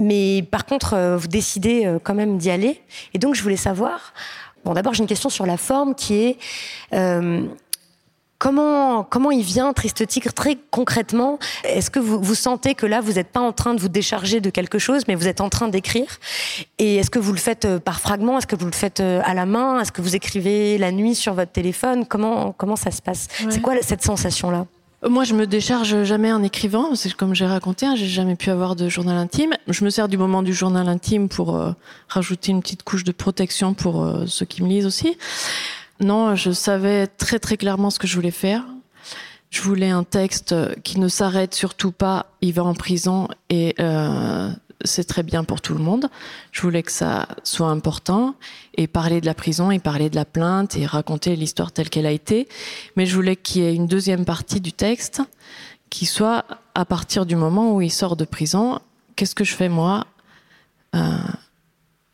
Mais par contre, vous décidez quand même d'y aller. Et donc, je voulais savoir, Bon, d'abord, j'ai une question sur la forme qui est euh, comment comment il vient Triste Tigre très concrètement? Est-ce que vous, vous sentez que là, vous n'êtes pas en train de vous décharger de quelque chose, mais vous êtes en train d'écrire? Et est-ce que vous le faites euh, par fragments? Est-ce que vous le faites euh, à la main? Est-ce que vous écrivez la nuit sur votre téléphone? Comment comment ça se passe? C'est quoi cette sensation là moi, je me décharge jamais en écrivant. C'est comme j'ai raconté, hein, j'ai jamais pu avoir de journal intime. Je me sers du moment du journal intime pour euh, rajouter une petite couche de protection pour euh, ceux qui me lisent aussi. Non, je savais très très clairement ce que je voulais faire. Je voulais un texte qui ne s'arrête surtout pas. Il va en prison et euh, c'est très bien pour tout le monde. Je voulais que ça soit important et parler de la prison et parler de la plainte et raconter l'histoire telle qu'elle a été. Mais je voulais qu'il y ait une deuxième partie du texte qui soit à partir du moment où il sort de prison, qu'est-ce que je fais moi euh,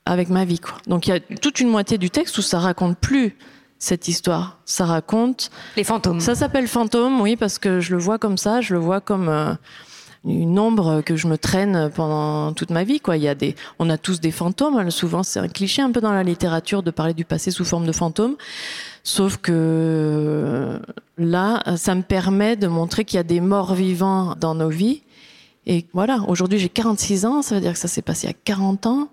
avec ma vie quoi. Donc il y a toute une moitié du texte où ça raconte plus cette histoire. Ça raconte les fantômes. Ça s'appelle fantôme, oui, parce que je le vois comme ça. Je le vois comme euh, une ombre que je me traîne pendant toute ma vie. Quoi. Il y a des, on a tous des fantômes. Hein. Souvent, c'est un cliché un peu dans la littérature de parler du passé sous forme de fantôme. Sauf que là, ça me permet de montrer qu'il y a des morts vivants dans nos vies. Et voilà, aujourd'hui j'ai 46 ans, ça veut dire que ça s'est passé a 40 ans.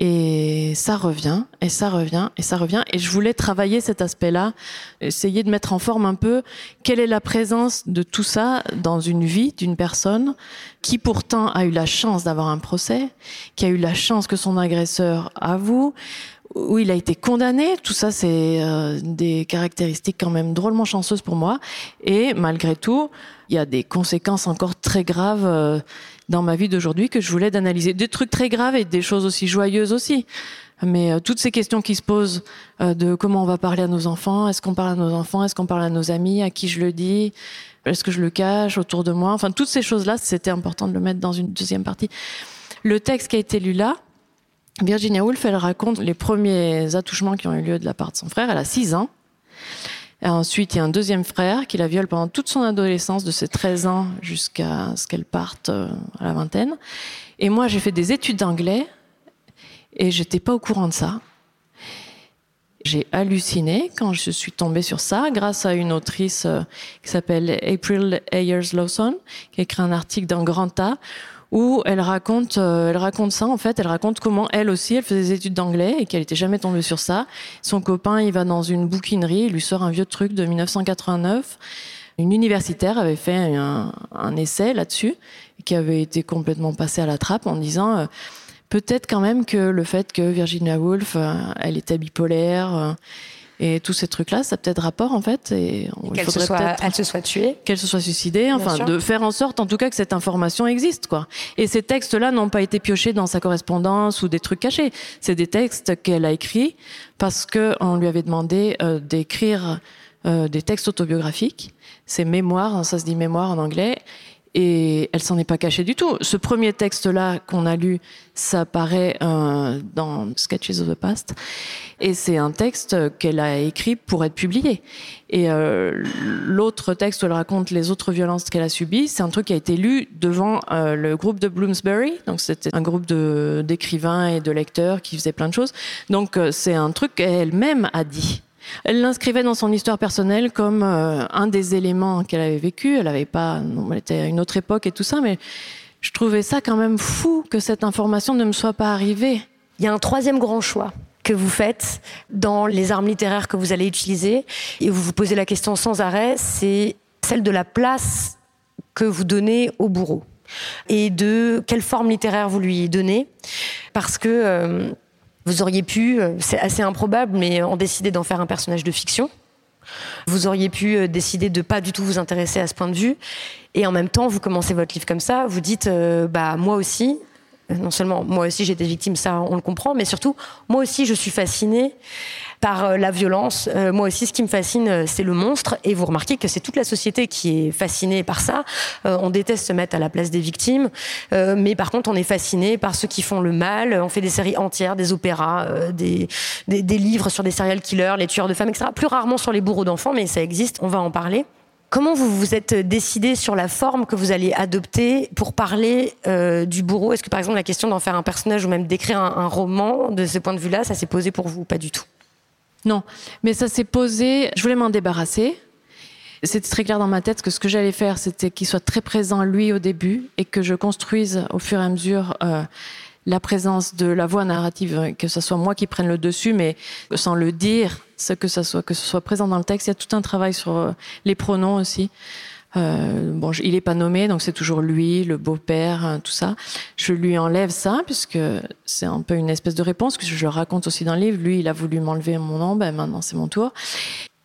Et ça revient, et ça revient, et ça revient. Et je voulais travailler cet aspect-là, essayer de mettre en forme un peu quelle est la présence de tout ça dans une vie d'une personne qui pourtant a eu la chance d'avoir un procès, qui a eu la chance que son agresseur avoue, où il a été condamné. Tout ça, c'est euh, des caractéristiques quand même drôlement chanceuses pour moi. Et malgré tout, il y a des conséquences encore très graves. Euh, dans ma vie d'aujourd'hui que je voulais d'analyser. Des trucs très graves et des choses aussi joyeuses aussi. Mais euh, toutes ces questions qui se posent euh, de comment on va parler à nos enfants, est-ce qu'on parle à nos enfants, est-ce qu'on parle à nos amis, à qui je le dis, est-ce que je le cache autour de moi, enfin toutes ces choses-là, c'était important de le mettre dans une deuxième partie. Le texte qui a été lu là, Virginia Woolf, elle raconte les premiers attouchements qui ont eu lieu de la part de son frère. Elle a 6 ans. Ensuite, il y a un deuxième frère qui la viole pendant toute son adolescence, de ses 13 ans jusqu'à ce qu'elle parte euh, à la vingtaine. Et moi, j'ai fait des études d'anglais et j'étais pas au courant de ça. J'ai halluciné quand je suis tombée sur ça grâce à une autrice euh, qui s'appelle April Ayers Lawson, qui a écrit un article dans Grand A où elle raconte, euh, elle raconte ça en fait. Elle raconte comment elle aussi, elle faisait des études d'anglais et qu'elle était jamais tombée sur ça. Son copain, il va dans une bouquinerie, il lui sort un vieux truc de 1989. Une universitaire avait fait un, un essai là-dessus qui avait été complètement passé à la trappe en disant euh, peut-être quand même que le fait que Virginia Woolf, euh, elle était bipolaire et tous ces trucs-là, ça a peut-être rapport en fait. Et, qu'elle se soit, elle se soit tuée, qu'elle se soit suicidée, enfin de faire en sorte, en tout cas, que cette information existe, quoi. Et ces textes-là n'ont pas été piochés dans sa correspondance ou des trucs cachés. C'est des textes qu'elle a écrits parce que on lui avait demandé euh, d'écrire euh, des textes autobiographiques, ses mémoires, ça se dit mémoire en anglais. Et elle s'en est pas cachée du tout. Ce premier texte-là qu'on a lu, ça paraît euh, dans Sketches of the Past, et c'est un texte qu'elle a écrit pour être publié. Et euh, l'autre texte où elle raconte les autres violences qu'elle a subies, c'est un truc qui a été lu devant euh, le groupe de Bloomsbury. Donc c'était un groupe d'écrivains et de lecteurs qui faisaient plein de choses. Donc c'est un truc qu'elle-même a dit. Elle l'inscrivait dans son histoire personnelle comme euh, un des éléments qu'elle avait vécu. Elle avait pas, non, elle était à une autre époque et tout ça, mais je trouvais ça quand même fou que cette information ne me soit pas arrivée. Il y a un troisième grand choix que vous faites dans les armes littéraires que vous allez utiliser, et vous vous posez la question sans arrêt, c'est celle de la place que vous donnez au bourreau et de quelle forme littéraire vous lui donnez, parce que euh, vous auriez pu, euh, c'est assez improbable, mais en décider d'en faire un personnage de fiction. Vous auriez pu euh, décider de pas du tout vous intéresser à ce point de vue, et en même temps, vous commencez votre livre comme ça. Vous dites, euh, bah moi aussi, non seulement moi aussi j'ai été victime, ça on le comprend, mais surtout moi aussi je suis fascinée par euh, la violence. Euh, moi aussi, ce qui me fascine, euh, c'est le monstre. Et vous remarquez que c'est toute la société qui est fascinée par ça. on déteste se mettre à la place des victimes, mais par contre, on est fasciné par ceux qui font le mal. On fait des séries entières, des opéras, des, des, des livres sur des serial killers, les tueurs de femmes, etc. Plus rarement sur les bourreaux d'enfants, mais ça existe. On va en parler. Comment vous vous êtes décidé sur la forme que vous allez adopter pour parler euh, du bourreau? Est-ce que par exemple la question d'en faire un personnage ou même d'écrire un, un roman de ce point de vue-là, ça s'est posé pour vous Pas du tout? Non, mais ça s'est posé. Je voulais m'en débarrasser. C'était très clair dans ma tête que ce que j'allais faire, c'était qu'il soit très présent lui au début et que je construise au fur et à mesure euh, la présence de la voix narrative, que ce soit moi qui prenne le dessus, mais sans le dire, ce que ça soit, que ce soit présent dans le texte. Il y a tout un travail sur euh, les pronoms aussi. Euh, bon, il est pas nommé, donc c'est toujours lui, le beau-père, hein, tout ça. Je lui enlève ça puisque c'est un peu une espèce de réponse que je raconte aussi dans le livre. Lui, il a voulu m'enlever mon nom, ben maintenant c'est mon tour.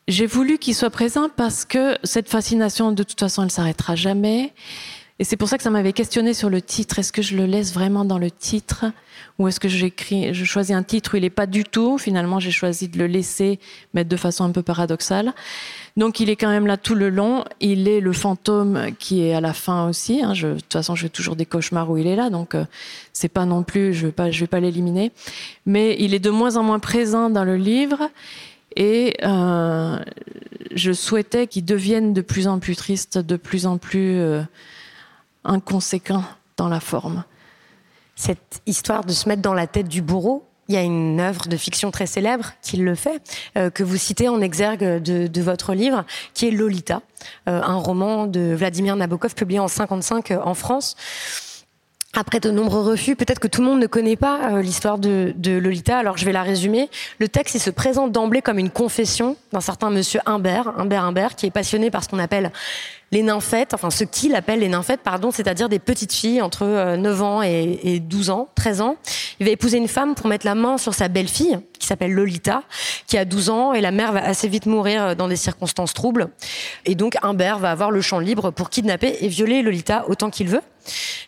J'ai voulu qu'il soit présent parce que cette fascination, de toute façon, elle s'arrêtera jamais. Et c'est pour ça que ça m'avait questionné sur le titre. Est-ce que je le laisse vraiment dans le titre? Ou est-ce que j'écris, je choisis un titre où il est pas du tout? Finalement, j'ai choisi de le laisser, mais de façon un peu paradoxale. Donc, il est quand même là tout le long. Il est le fantôme qui est à la fin aussi. hein. Je, de toute façon, je fais toujours des cauchemars où il est là, donc euh, c'est pas non plus, je vais pas, vais pas l'éliminer. Mais il est de moins en moins présent dans le livre. Et euh, je souhaitais qu'il devienne de plus en plus triste, de plus en plus euh, inconséquent dans la forme. Cette histoire de se mettre dans la tête du bourreau, il y a une œuvre de fiction très célèbre qui le fait, euh, que vous citez en exergue de, de votre livre, qui est Lolita, euh, un roman de Vladimir Nabokov publié en 55 euh, en France. Après de nombreux refus, peut-être que tout le monde ne connaît pas euh, l'histoire de, Lolita, alors je vais la résumer. Le texte, il se présente d'emblée comme une confession d'un certain monsieur Humbert, Humbert Humbert, qui est passionné par ce qu'on appelle les nymphètes, enfin ce qu'il appelle les nymphètes, pardon, c'est-à-dire des petites filles entre euh, 9 ans et, et 12 ans, 13 ans. Il va épouser une femme pour mettre la main sur sa belle-fille, qui s'appelle Lolita, qui a 12 ans, et la mère va assez vite mourir euh, dans des circonstances troubles. Et donc Humbert va avoir le champ libre pour kidnapper et violer Lolita autant qu'il veut.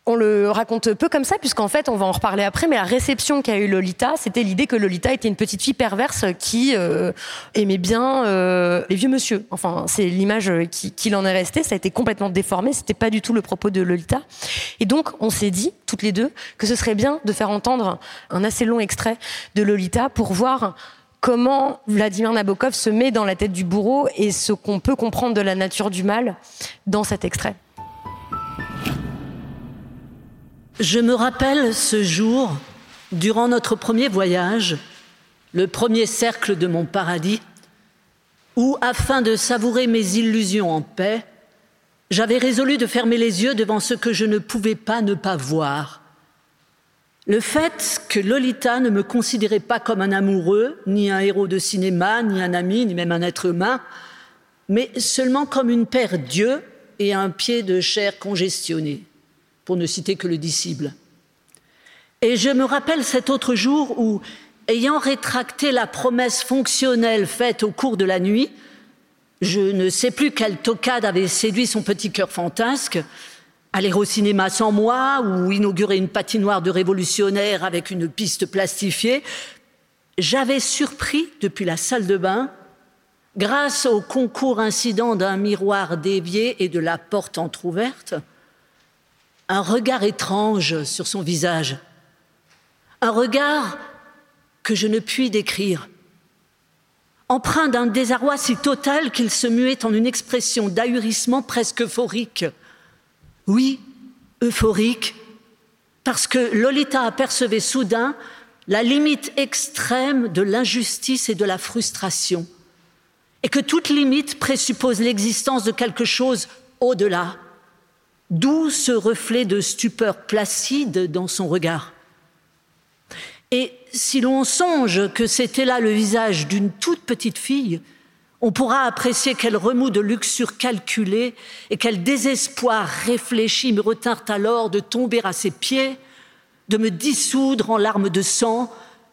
On le raconte peu comme ça, puisqu'en fait, on va en reparler après, mais la réception qu'a eu Lolita, c'était l'idée que Lolita était une petite fille perverse qui euh, aimait bien euh, les vieux monsieur. Enfin, c'est l'image qui, qu'il en est restée. Ça a été complètement déformé. C'était pas du tout le propos de Lolita. Et donc, on s'est dit, toutes les deux, que ce serait bien de faire entendre un assez long extrait de Lolita pour voir comment Vladimir Nabokov se met dans la tête du bourreau et ce qu'on peut comprendre de la nature du mal dans cet extrait. Je me rappelle ce jour, durant notre premier voyage, le premier cercle de mon paradis, où, afin de savourer mes illusions en paix, j'avais résolu de fermer les yeux devant ce que je ne pouvais pas ne pas voir. Le fait que Lolita ne me considérait pas comme un amoureux, ni un héros de cinéma, ni un ami, ni même un être humain, mais seulement comme une paire d'yeux et un pied de chair congestionné pour ne citer que le disciple. Et je me rappelle cet autre jour où, ayant rétracté la promesse fonctionnelle faite au cours de la nuit, je ne sais plus quelle tocade avait séduit son petit cœur fantasque, aller au cinéma sans moi ou inaugurer une patinoire de révolutionnaire avec une piste plastifiée, j'avais surpris depuis la salle de bain, grâce au concours incident d'un miroir dévié et de la porte entr'ouverte, un regard étrange sur son visage, un regard que je ne puis décrire, empreint d'un désarroi si total qu'il se muait en une expression d'ahurissement presque euphorique. Oui, euphorique, parce que Lolita apercevait soudain la limite extrême de l'injustice et de la frustration, et que toute limite présuppose l'existence de quelque chose au-delà, d'où ce reflet de stupeur placide dans son regard. Et si l'on songe que c'était là le visage d'une toute petite fille, on pourra apprécier quel remous de luxure calculée et quel désespoir réfléchi me retinrent alors de tomber à ses pieds, de me dissoudre en larmes de sang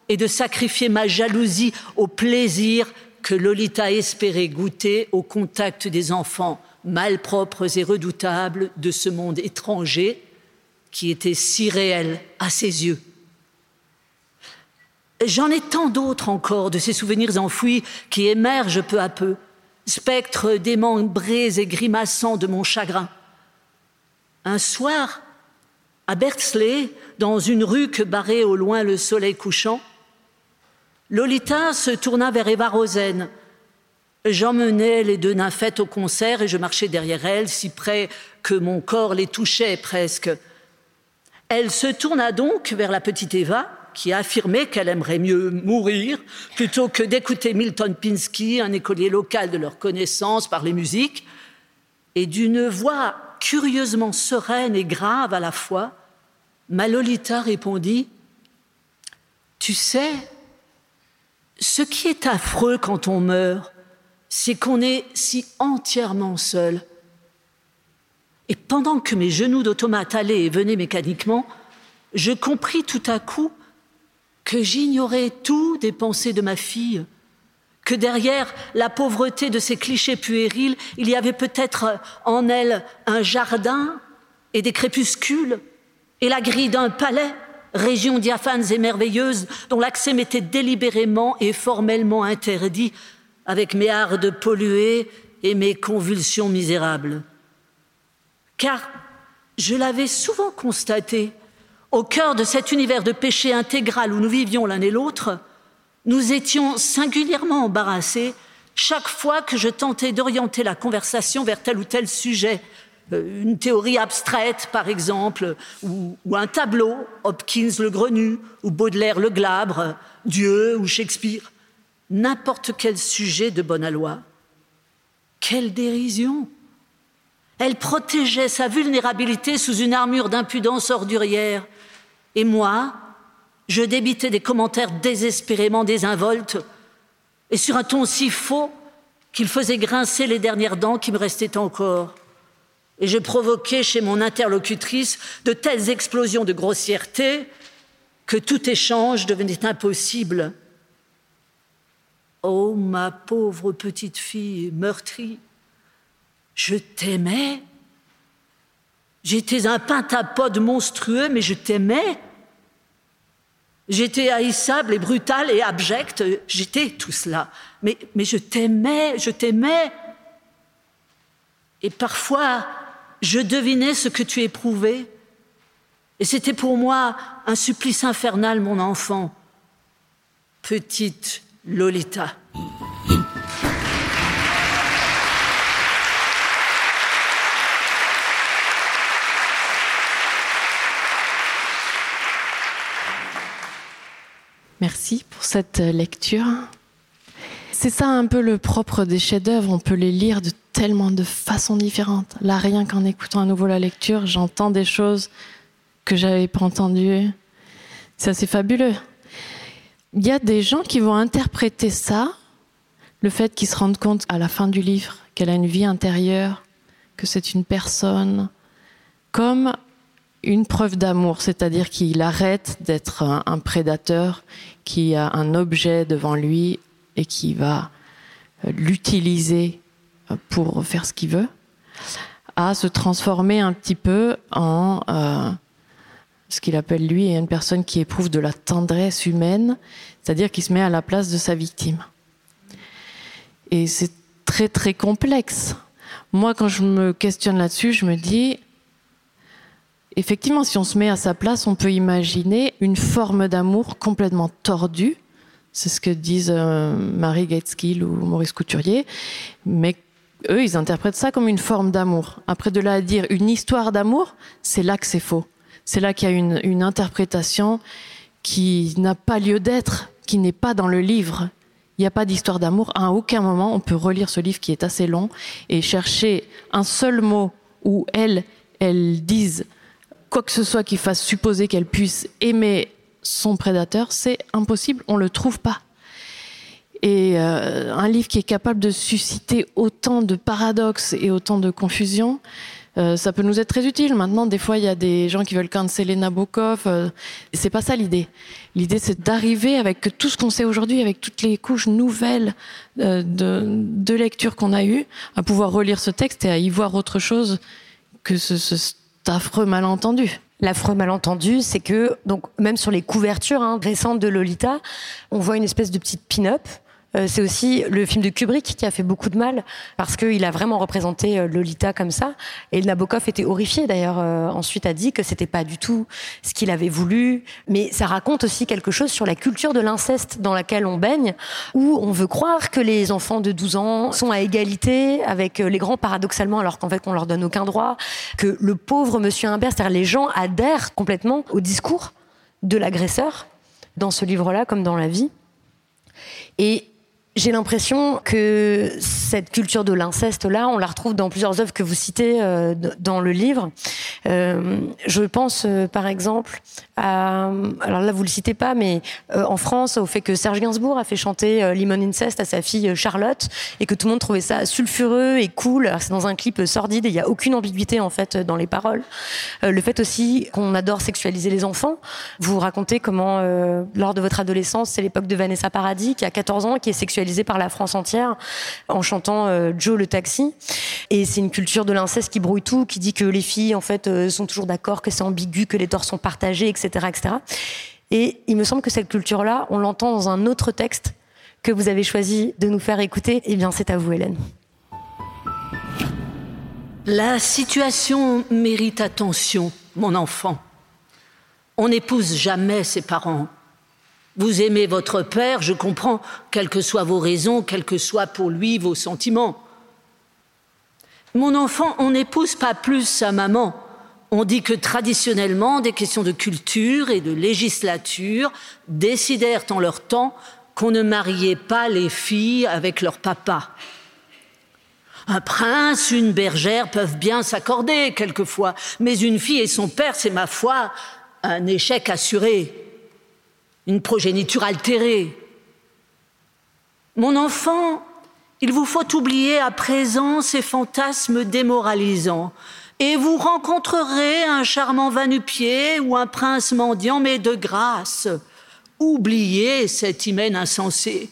et de sacrifier ma jalousie au plaisir que Lolita espérait goûter au contact des enfants malpropres et redoutables de ce monde étranger qui était si réel à ses yeux. J'en ai tant d'autres encore de ces souvenirs enfouis qui émergent peu à peu, spectres démembrés et grimaçants de mon chagrin. Un soir, à Bertsley, dans une rue que barrait au loin le soleil couchant, Lolita se tourna vers Eva Rosen. J'emmenais les deux nymphètes au concert et je marchais derrière elles, si près que mon corps les touchait presque. Elle se tourna donc vers la petite Eva, qui affirmait qu'elle aimerait mieux mourir plutôt que d'écouter Milton Pinsky, un écolier local de leur connaissance par les musiques, et d'une voix curieusement sereine et grave à la fois, Malolita répondit Tu sais, ce qui est affreux quand on meurt, c'est qu'on est si entièrement seul. Et pendant que mes genoux d'automate allaient et venaient mécaniquement, je compris tout à coup que j'ignorais tout des pensées de ma fille, que derrière la pauvreté de ces clichés puérils, il y avait peut-être en elle un jardin et des crépuscules et la grille d'un palais, région diaphanes et merveilleuse dont l'accès m'était délibérément et formellement interdit avec mes hardes polluées et mes convulsions misérables. Car je l'avais souvent constaté, au cœur de cet univers de péché intégral où nous vivions l'un et l'autre, nous étions singulièrement embarrassés chaque fois que je tentais d'orienter la conversation vers tel ou tel sujet, euh, une théorie abstraite par exemple, ou, ou, un tableau, Hopkins le grenu, ou Baudelaire le glabre, Dieu ou Shakespeare, n'importe quel sujet de bonne loi. Quelle dérision Elle protégeait sa vulnérabilité sous une armure d'impudence ordurière, et moi, je débitais des commentaires désespérément désinvoltes et sur un ton si faux qu'il faisait grincer les dernières dents qui me restaient encore. Et je provoquais chez mon interlocutrice de telles explosions de grossièreté que tout échange devenait impossible. Oh, ma pauvre petite fille meurtrie, je t'aimais J'étais un pentapode monstrueux, mais je t'aimais. J'étais haïssable et brutal et abject, j'étais tout cela. Mais, mais je t'aimais, je t'aimais. Et parfois, je devinais ce que tu éprouvais. Et c'était pour moi un supplice infernal, mon enfant. Petite Lolita. Merci pour cette lecture. C'est ça un peu le propre des chefs-d'œuvre. On peut les lire de tellement de façons différentes. Là, rien qu'en écoutant à nouveau la lecture, j'entends des choses que j'avais pas entendues. C'est assez fabuleux. Il y a des gens qui vont interpréter ça, le fait qu'ils se rendent compte à la fin du livre qu'elle a une vie intérieure, que c'est une personne, comme une preuve d'amour, c'est-à-dire qu'il arrête d'être un, prédateur qui a un objet devant lui et qui va euh, l'utiliser euh, pour faire ce qu'il veut, à se transformer un petit peu en euh, ce qu'il appelle lui une personne qui éprouve de la tendresse humaine, c'est-à-dire qui se met à la place de sa victime. Et c'est très très complexe. Moi, quand je me questionne là-dessus, je me dis, effectivement, si on se met à sa place, on peut imaginer une forme d'amour complètement tordue. C'est ce que disent euh, Marie Gateskill ou Maurice Couturier. Mais eux, ils interprètent ça comme une forme d'amour. Après, de là à dire une histoire d'amour, c'est là que c'est faux. C'est là qu'il y a une, interprétation qui n'a pas lieu d'être, qui n'est pas dans le livre. Il n'y a pas d'histoire d'amour. À aucun moment, on peut relire ce livre qui est assez long et chercher un seul mot où elles, elles disent quoi que ce soit qui fasse supposer qu'elle puisse aimer son prédateur. C'est impossible, on ne le trouve pas. Et euh, un livre qui est capable de susciter autant de paradoxes et autant de confusion, euh, ça peut nous être très utile. Maintenant, des fois, il y a des gens qui veulent canceller Nabokov. Euh, c'est pas ça l'idée. L'idée, c'est d'arriver avec tout ce qu'on sait aujourd'hui, avec toutes les couches nouvelles euh, de, lecture qu'on a eues, à pouvoir relire ce texte et à y voir autre chose que ce, affreux malentendu. L'affreux malentendu, c'est que, donc, même sur les couvertures hein, récentes de Lolita, on voit une espèce de petite pin-up c'est aussi le film de Kubrick qui a fait beaucoup de mal parce qu'il a vraiment représenté euh, Lolita comme ça. Et Nabokov était horrifié d'ailleurs. Euh, ensuite a dit que c'était pas du tout ce qu'il avait voulu. Mais ça raconte aussi quelque chose sur la culture de l'inceste dans laquelle on baigne, où on veut croire que les enfants de 12 ans sont à égalité avec les grands paradoxalement, alors qu'en fait on leur donne aucun droit. Que le pauvre Monsieur Imbert, c'est-à-dire les gens adhèrent complètement au discours de l'agresseur dans ce livre-là comme dans la vie. Et j'ai l'impression que cette culture de l'inceste-là, on la retrouve dans plusieurs œuvres que vous citez euh, dans le livre. Euh, je pense, euh, par exemple, à... Alors là, vous le citez pas, mais en France, au fait que Serge Gainsbourg a fait chanter Limon Incest à sa fille Charlotte, et que tout le monde trouvait ça sulfureux et cool. C'est dans un clip sordide, et il n'y a aucune ambiguïté, en fait, dans les paroles. le fait aussi qu'on adore sexualiser les enfants. Vous racontez comment, lors de votre adolescence, c'est l'époque de Vanessa Paradis, qui a 14 ans, qui est sexualisée par la France entière en chantant euh, Joe le taxi. Et c'est une culture de l'inceste qui brouille tout, qui dit que les filles en fait euh, sont toujours d'accord, que c'est ambigu, que les torts sont partagés, etc., etc. Et il me semble que cette culture-là, on l'entend dans un autre texte que vous avez choisi de nous faire écouter. Eh bien, c'est à vous, Hélène. La situation mérite attention, mon enfant. On n'épouse jamais ses parents. Vous aimez votre père, je comprends, quelles que soient vos raisons, quels que soient pour lui vos sentiments. Mon enfant, on n'épouse pas plus sa maman. On dit que traditionnellement, des questions de culture et de législature décidèrent en leur temps qu'on ne mariait pas les filles avec leur papa. Un prince, une bergère peuvent bien s'accorder quelquefois, mais une fille et son père, c'est ma foi un échec assuré une progéniture altérée. Mon enfant, il vous faut oublier à présent ces fantasmes démoralisants, et vous rencontrerez un charmant vanupier ou un prince mendiant, mais de grâce, oubliez cet hymen insensé.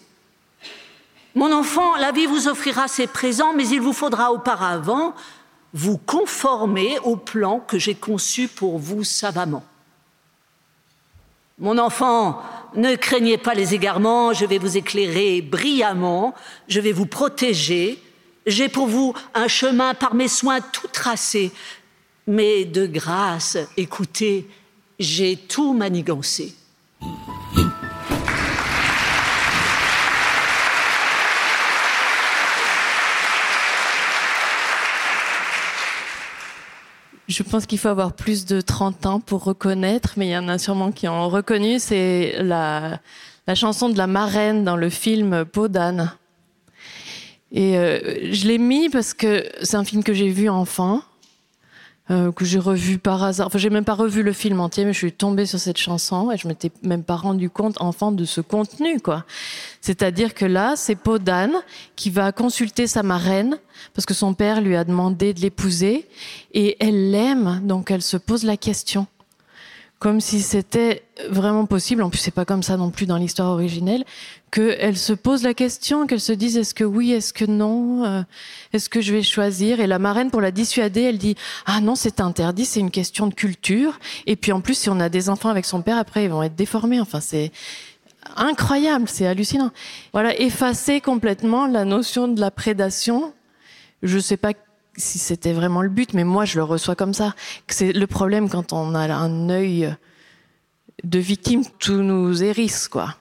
Mon enfant, la vie vous offrira ses présents, mais il vous faudra auparavant vous conformer au plan que j'ai conçu pour vous savamment. Mon enfant, ne craignez pas les égarements, je vais vous éclairer brillamment, je vais vous protéger, j'ai pour vous un chemin par mes soins tout tracé, mais de grâce, écoutez, j'ai tout manigancé. Je pense qu'il faut avoir plus de 30 ans pour reconnaître, mais il y en a sûrement qui ont reconnu. C'est la, chanson de la marraine dans le film Peau d'âne. Et euh, je l'ai mis parce que c'est un film que j'ai vu enfant, euh, que j'ai revu par hasard. Enfin, j'ai même pas revu le film entier, mais je suis tombée sur cette chanson et je m'étais même pas rendu compte enfant de ce contenu, quoi. C'est-à-dire que là, c'est Peau d'âne qui va consulter sa marraine parce que son père lui a demandé de l'épouser et elle l'aime, donc elle se pose la question comme si c'était vraiment possible, en plus c'est pas comme ça non plus dans l'histoire originelle, qu'elle se pose la question, qu'elle se dise est-ce que oui, est-ce que non, euh, est-ce que je vais choisir? Et la marraine, pour la dissuader, elle dit ah non, c'est interdit, c'est une question de culture. Et puis en plus, si on a des enfants avec son père, après ils vont être déformés. Enfin, c'est incroyable, c'est hallucinant. Voilà, effacer complètement la notion de la prédation. Je sais pas si c'était vraiment le but, mais moi je le reçois comme ça. C'est le problème quand on a un œil de victime, tout nous hérisse, quoi.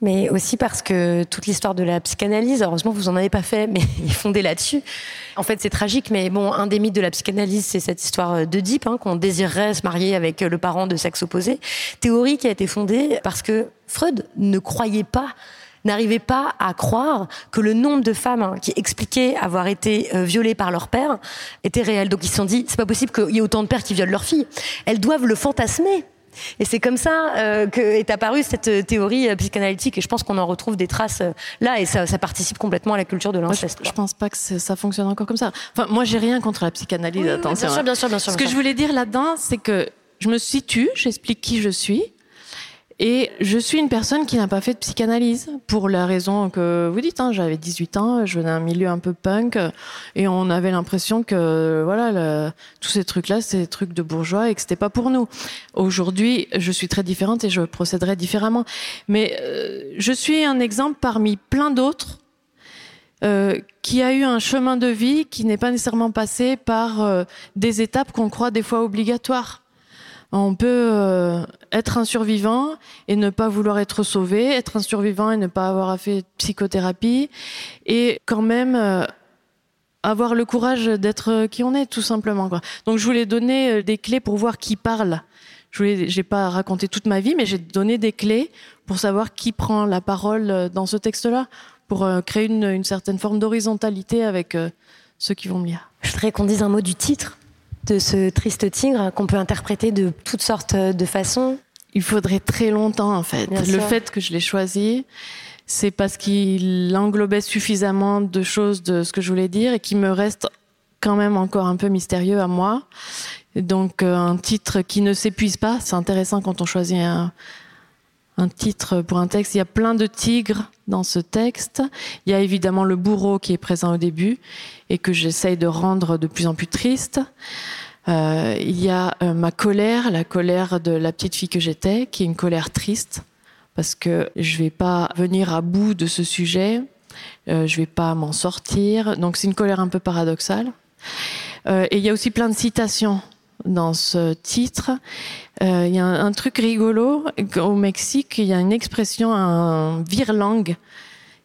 Mais aussi parce que toute l'histoire de la psychanalyse, heureusement vous en avez pas fait, mais est fondé là-dessus. En fait, c'est tragique, mais bon, un des mythes de la psychanalyse, c'est cette histoire d'Oedipe, hein, qu'on désirerait se marier avec le parent de sexe opposé. Théorie qui a été fondée parce que Freud ne croyait pas n'arrivait pas à croire que le nombre de femmes hein, qui expliquaient avoir été euh, violées par leur père était réel. Donc ils se sont dit, c'est pas possible qu'il y ait autant de pères qui violent leurs filles. Elles doivent le fantasmer. Et c'est comme ça euh, qu'est apparue cette euh, théorie euh, psychanalytique. Et je pense qu'on en retrouve des traces là, et ça, ça, participe complètement à la culture de l'inceste. Je, je, pense pas que ça fonctionne encore comme ça. Enfin, moi, j'ai rien contre la psychanalyse. attention. Bien sûr, bien sûr, bien sûr. Ce que je voulais dire là-dedans, c'est que je me situe, j'explique qui je suis. Et je suis une personne qui n'a pas fait de psychanalyse, pour la raison que vous dites. Hein, J'avais 18 ans, je venais d'un milieu un peu punk, et on avait l'impression que voilà, tous ces trucs-là, c'est des trucs de bourgeois et que c'était pas pour nous. Aujourd'hui, je suis très différente et je procéderai différemment. Mais euh, je suis un exemple parmi plein d'autres euh, qui a eu un chemin de vie qui n'est pas nécessairement passé par euh, des étapes qu'on croit des fois obligatoires. On peut euh, être un survivant et ne pas vouloir être sauvé, être un survivant et ne pas avoir fait de psychothérapie, et quand même euh, avoir le courage d'être qui on est, tout simplement. Donc je voulais donner euh, des clés pour voir qui parle. Je n'ai pas raconté toute ma vie, mais j'ai donné des clés pour savoir qui prend la parole dans ce texte-là, pour créer une, une, certaine forme d'horizontalité avec ceux qui vont me lire. Je voudrais qu'on dise un mot du titre de ce triste tigre qu'on peut interpréter de toutes sortes de façons Il faudrait très longtemps en fait. Bien le sûr. fait que je l'ai choisi, c'est parce qu'il englobait suffisamment de choses de ce que je voulais dire et qui me reste quand même encore un peu mystérieux à moi. Donc euh, un titre qui ne s'épuise pas, c'est intéressant quand on choisit un, un titre pour un texte. Il y a plein de tigres dans ce texte. Il y a évidemment le bourreau qui est présent au début et que j'essaye de rendre de plus en plus triste. Euh, il y a euh, ma colère, la colère de la petite fille que j'étais, qui est une colère triste parce que je vais pas venir à bout de ce sujet, euh, je vais pas m'en sortir. Donc c'est une colère un peu paradoxale. Euh, et il y a aussi plein de citations dans ce titre. Euh, il y a un, truc rigolo au Mexique, il y a une expression en virlangue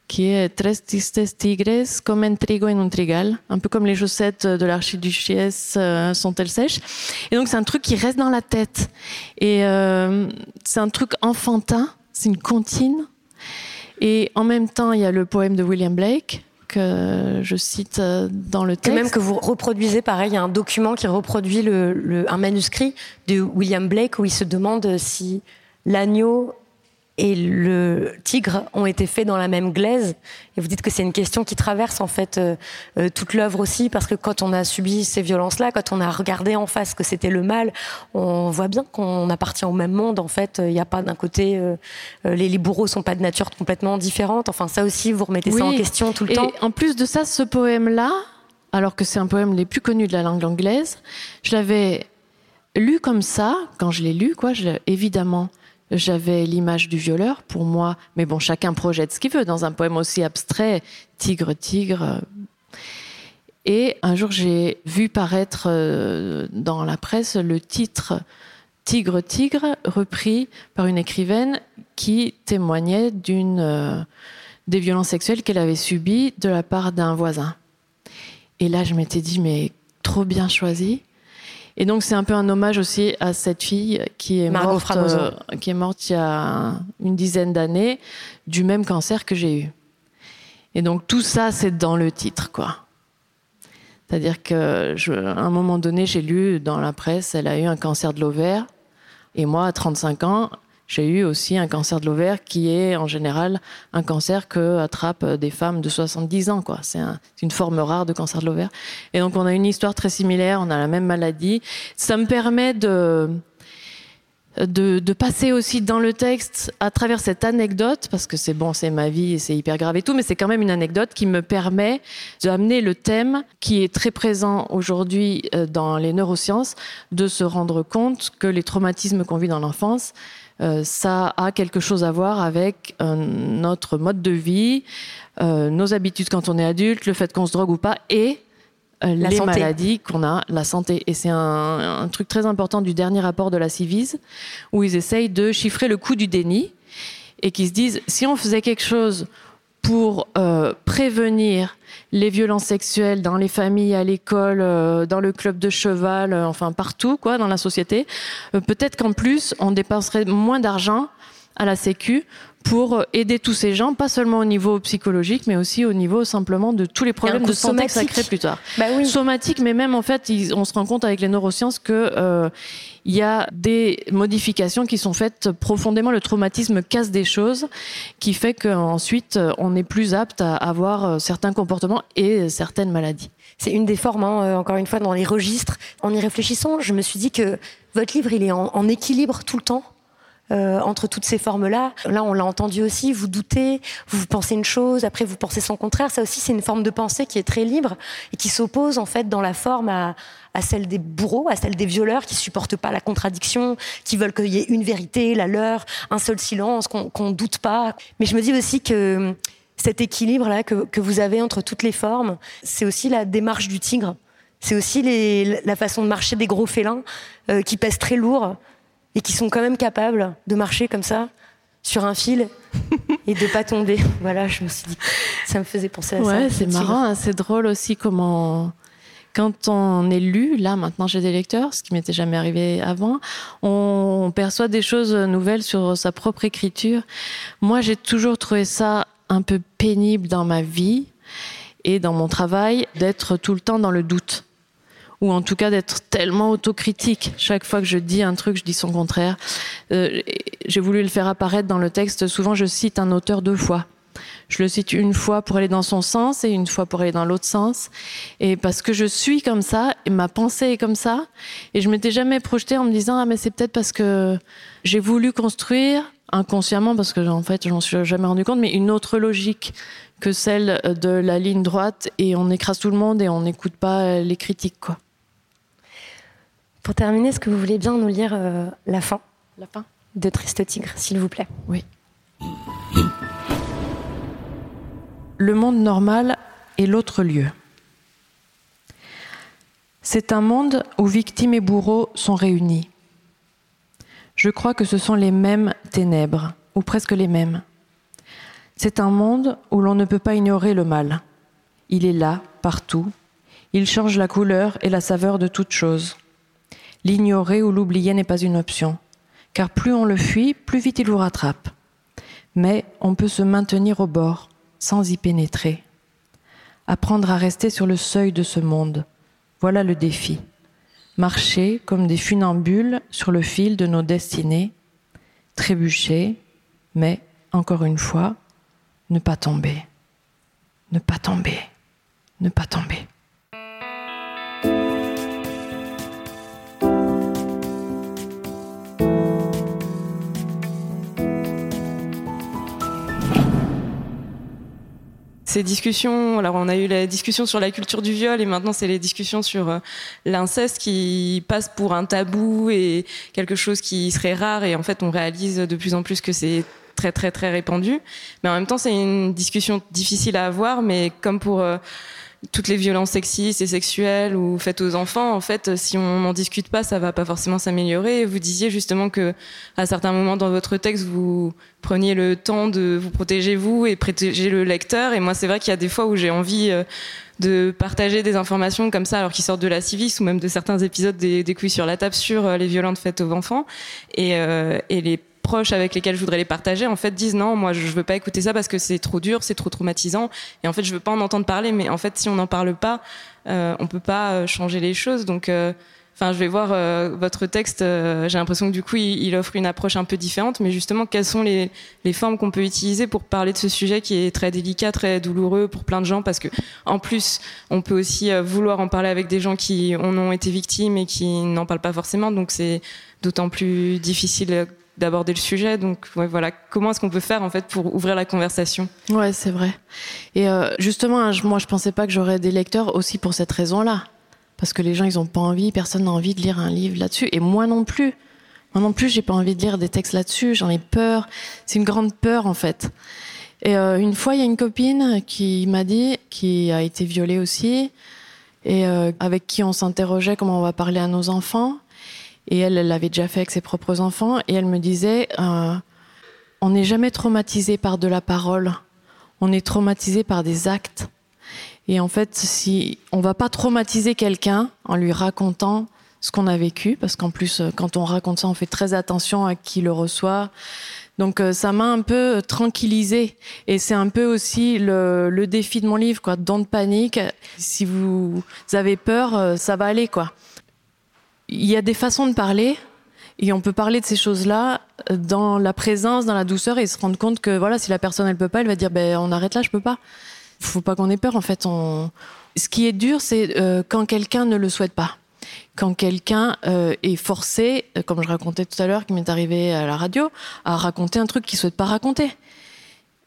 qui est tres tristes tigres comme un trigo en un trigal, un peu comme les chaussettes de l'archiduchesse euh, sont-elles sèches. Et donc c'est un truc qui reste dans la tête. Et euh, c'est un truc enfantin, c'est une comptine. Et en même temps, il y a le poème de William Blake que je cite dans le texte. Et même que vous reproduisez, pareil, il y a un document qui reproduit le, le, un manuscrit de William Blake où il se demande si l'agneau et le tigre ont été faits dans la même glaise. Et vous dites que c'est une question qui traverse en fait euh, euh, toute l'œuvre aussi, parce que quand on a subi ces violences-là, quand on a regardé en face que c'était le mal, on voit bien qu'on appartient au même monde. En fait, il n'y a pas d'un côté euh, les, les, bourreaux sont pas de nature complètement différente. Enfin, ça aussi, vous remettez oui. ça en question tout le et temps. En plus de ça, ce poème-là, alors que c'est un poème les plus connus de la langue anglaise, je l'avais lu comme ça quand je l'ai lu, quoi. Je, évidemment j'avais l'image du violeur pour moi, mais bon, chacun projette ce qu'il veut dans un poème aussi abstrait, tigre, tigre. Et un jour, j'ai vu paraître dans la presse le titre Tigre, tigre, repris par une écrivaine qui témoignait d'une euh, des violences sexuelles qu'elle avait subies de la part d'un voisin. Et là, je m'étais dit, mais trop bien choisi. Et donc c'est un peu un hommage aussi à cette fille qui est Margot morte, euh, qui est morte il y a une dizaine d'années du même cancer que j'ai eu. Et donc tout ça c'est dans le titre quoi. C'est-à-dire que je, à un moment donné j'ai lu dans la presse elle a eu un cancer de l'ovaire et moi à 35 ans j'ai eu aussi un cancer de l'ovaire qui est en général un cancer que attrapent des femmes de 70 ans c'est un, une forme rare de cancer de l'ovaire. Et donc on a une histoire très similaire on a la même maladie. Ça me permet de de, de passer aussi dans le texte à travers cette anecdote parce que c'est bon c'est ma vie et c'est hyper grave et tout mais c'est quand même une anecdote qui me permet d'amener le thème qui est très présent aujourd'hui dans les neurosciences de se rendre compte que les traumatismes qu'on vit dans l'enfance Euh, ça a quelque chose à voir avec euh, notre mode de vie, euh, nos habitudes quand on est adulte, le fait qu'on se drogue ou pas, et les maladies qu'on a, la santé. Et c'est un, un, truc très important du dernier rapport de la Civise, où ils essayent de chiffrer le coût du déni et qui se disent si on faisait quelque chose pour euh, prévenir les violences sexuelles dans les familles, à l'école, euh, dans le club de cheval, euh, enfin partout, quoi, dans la société. Peut-être qu'en plus, on dépenserait moins d'argent à la Sécu pour aider tous ces gens, pas seulement au niveau psychologique, mais aussi au niveau simplement de tous les problèmes de santé que ça crée plus tard. Bah oui. Somatique, mais même en fait, on se rend compte avec les neurosciences que euh, il y a des modifications qui sont faites profondément. Le traumatisme casse des choses, qui fait qu'ensuite on est plus apte à avoir euh, certains comportements et certaines maladies. C'est une des formes, hein, euh, encore une fois, dans les registres. En y réfléchissant, je me suis dit que votre livre, il est en, en équilibre tout le temps euh, entre toutes ces formes-là. Là, on l'a entendu aussi, vous doutez, vous pensez une chose, après vous pensez son contraire. Ça aussi, c'est une forme de pensée qui est très libre et qui s'oppose en fait dans la forme à, celle des bourreaux, à celle des violeurs qui supportent pas la contradiction, qui veulent qu'il y ait une vérité, la leur, un seul silence, qu'on ne doute pas. Mais je me dis aussi que cet équilibre-là que, que vous avez entre toutes les formes, c'est aussi la démarche du tigre. C'est aussi la façon de marcher des gros félins euh, qui pèsent très lourd, et qui sont quand même capables de marcher comme ça sur un fil et de pas tomber. Voilà, je me suis dit, ça me faisait penser à ouais, ça. Ouais, c'est marrant, hein, c'est drôle aussi comment quand on est lu, là maintenant j'ai des lecteurs, ce qui m'était jamais arrivé avant, on perçoit des choses nouvelles sur sa propre écriture. Moi, j'ai toujours trouvé ça un peu pénible dans ma vie et dans mon travail d'être tout le temps dans le doute ou en tout cas d'être tellement autocritique. Chaque fois que je dis un truc, je dis son contraire. Euh, J'ai voulu le faire apparaître dans le texte. Souvent, je cite un auteur deux fois. Je le cite une fois pour aller dans son sens et une fois pour aller dans l'autre sens. Et parce que je suis comme ça, et ma pensée est comme ça, et je m'étais jamais projetée en me disant ah mais c'est peut-être parce que j'ai voulu construire inconsciemment parce que en fait j'en suis jamais rendu compte, mais une autre logique que celle de la ligne droite et on écrase tout le monde et on n'écoute pas les critiques quoi. Pour terminer, est-ce que vous voulez bien nous lire euh, la fin? La fin de Triste Tigre, s'il vous plaît Oui. Le monde normal est l'autre lieu. C'est un monde où victimes et bourreaux sont réunis. Je crois que ce sont les mêmes ténèbres, ou presque les mêmes. C'est un monde où l'on ne peut pas ignorer le mal. Il est là, partout. Il change la couleur et la saveur de toute chose. L'ignorer ou l'oublier n'est pas une option, car plus on le fuit, plus vite il vous rattrape. Mais on peut se maintenir au bord, sans y pénétrer. Apprendre à rester sur le seuil de ce monde, voilà le défi. Marcher comme des funambules sur le fil de nos destinées, trébucher, mais, encore une fois, ne pas tomber, ne pas tomber, ne pas tomber. Ces discussions, alors on a eu la discussion sur la culture du viol et maintenant c'est les discussions sur euh, l'inceste qui passent pour un tabou et quelque chose qui serait rare. Et en fait on réalise de plus en plus que c'est très très très répandu. Mais en même temps c'est une discussion difficile à avoir, mais comme pour euh, toutes les violences sexistes et sexuelles ou faites aux enfants, en fait, si on n'en discute pas, ça va pas forcément s'améliorer. Vous disiez justement que, à certains moments dans votre texte, vous preniez le temps de vous protéger vous et protéger le lecteur. Et moi, c'est vrai qu'il y a des fois où j'ai envie euh, de partager des informations comme ça, alors qu'ils sortent de la civis ou même de certains épisodes des, des couilles sur la table sur euh, les violences faites aux enfants et, euh, et les proches avec lesquels je voudrais les partager en fait disent non moi je veux pas écouter ça parce que c'est trop dur c'est trop traumatisant et en fait je veux pas en entendre parler mais en fait si on n'en parle pas euh, on peut pas euh, changer les choses donc euh, Enfin, je vais voir votre texte. J'ai l'impression que du coup, il, offre une approche un peu différente. Mais justement, quelles sont les, les formes qu'on peut utiliser pour parler de ce sujet qui est très délicat, très douloureux pour plein de gens? Parce que, en plus, on peut aussi vouloir en parler avec des gens qui en ont été victimes et qui n'en parlent pas forcément. Donc, c'est d'autant plus difficile d'aborder le sujet. Donc ouais, voilà, comment est-ce qu'on peut faire en fait pour ouvrir la conversation? Ouais, c'est vrai. Et euh, justement, moi, je pensais pas que j'aurais des lecteurs aussi pour cette raison-là, parce que les gens, ils ont pas envie, personne n'a envie de lire un livre là-dessus, et moi non plus. Moi non plus, j'ai pas envie de lire des textes là-dessus. J'en ai peur. C'est une grande peur en fait. Et euh, une fois, il y a une copine qui m'a dit, qui a été violée aussi, et euh, avec qui on s'interrogeait comment on va parler à nos enfants. Et elle, elle l'avait déjà fait avec ses propres enfants. Et elle me disait, euh, on n'est jamais traumatisé par de la parole, on est traumatisé par des actes. Et en fait, si on va pas traumatiser quelqu'un en lui racontant ce qu'on a vécu, parce qu'en plus, euh, quand on raconte ça, on fait très attention à qui le reçoit. Donc euh, ça m'a un peu tranquillisée et c'est un peu aussi le, défi de mon livre, quoi. Don't panique. Si vous avez peur, ça va aller, quoi. Il y a des façons de parler et on peut parler de ces choses-là dans la présence, dans la douceur et se rendre compte que voilà, si la personne elle peut pas, elle va dire ben on arrête là, je peux pas. Faut pas qu'on ait peur en fait. Ce qui est dur, c'est euh, quand quelqu'un ne le souhaite pas quand quelqu'un euh, est forcé, euh, comme je racontais tout à l'heure, qui m'est arrivé à la radio, à raconter un truc qu'il souhaite pas raconter.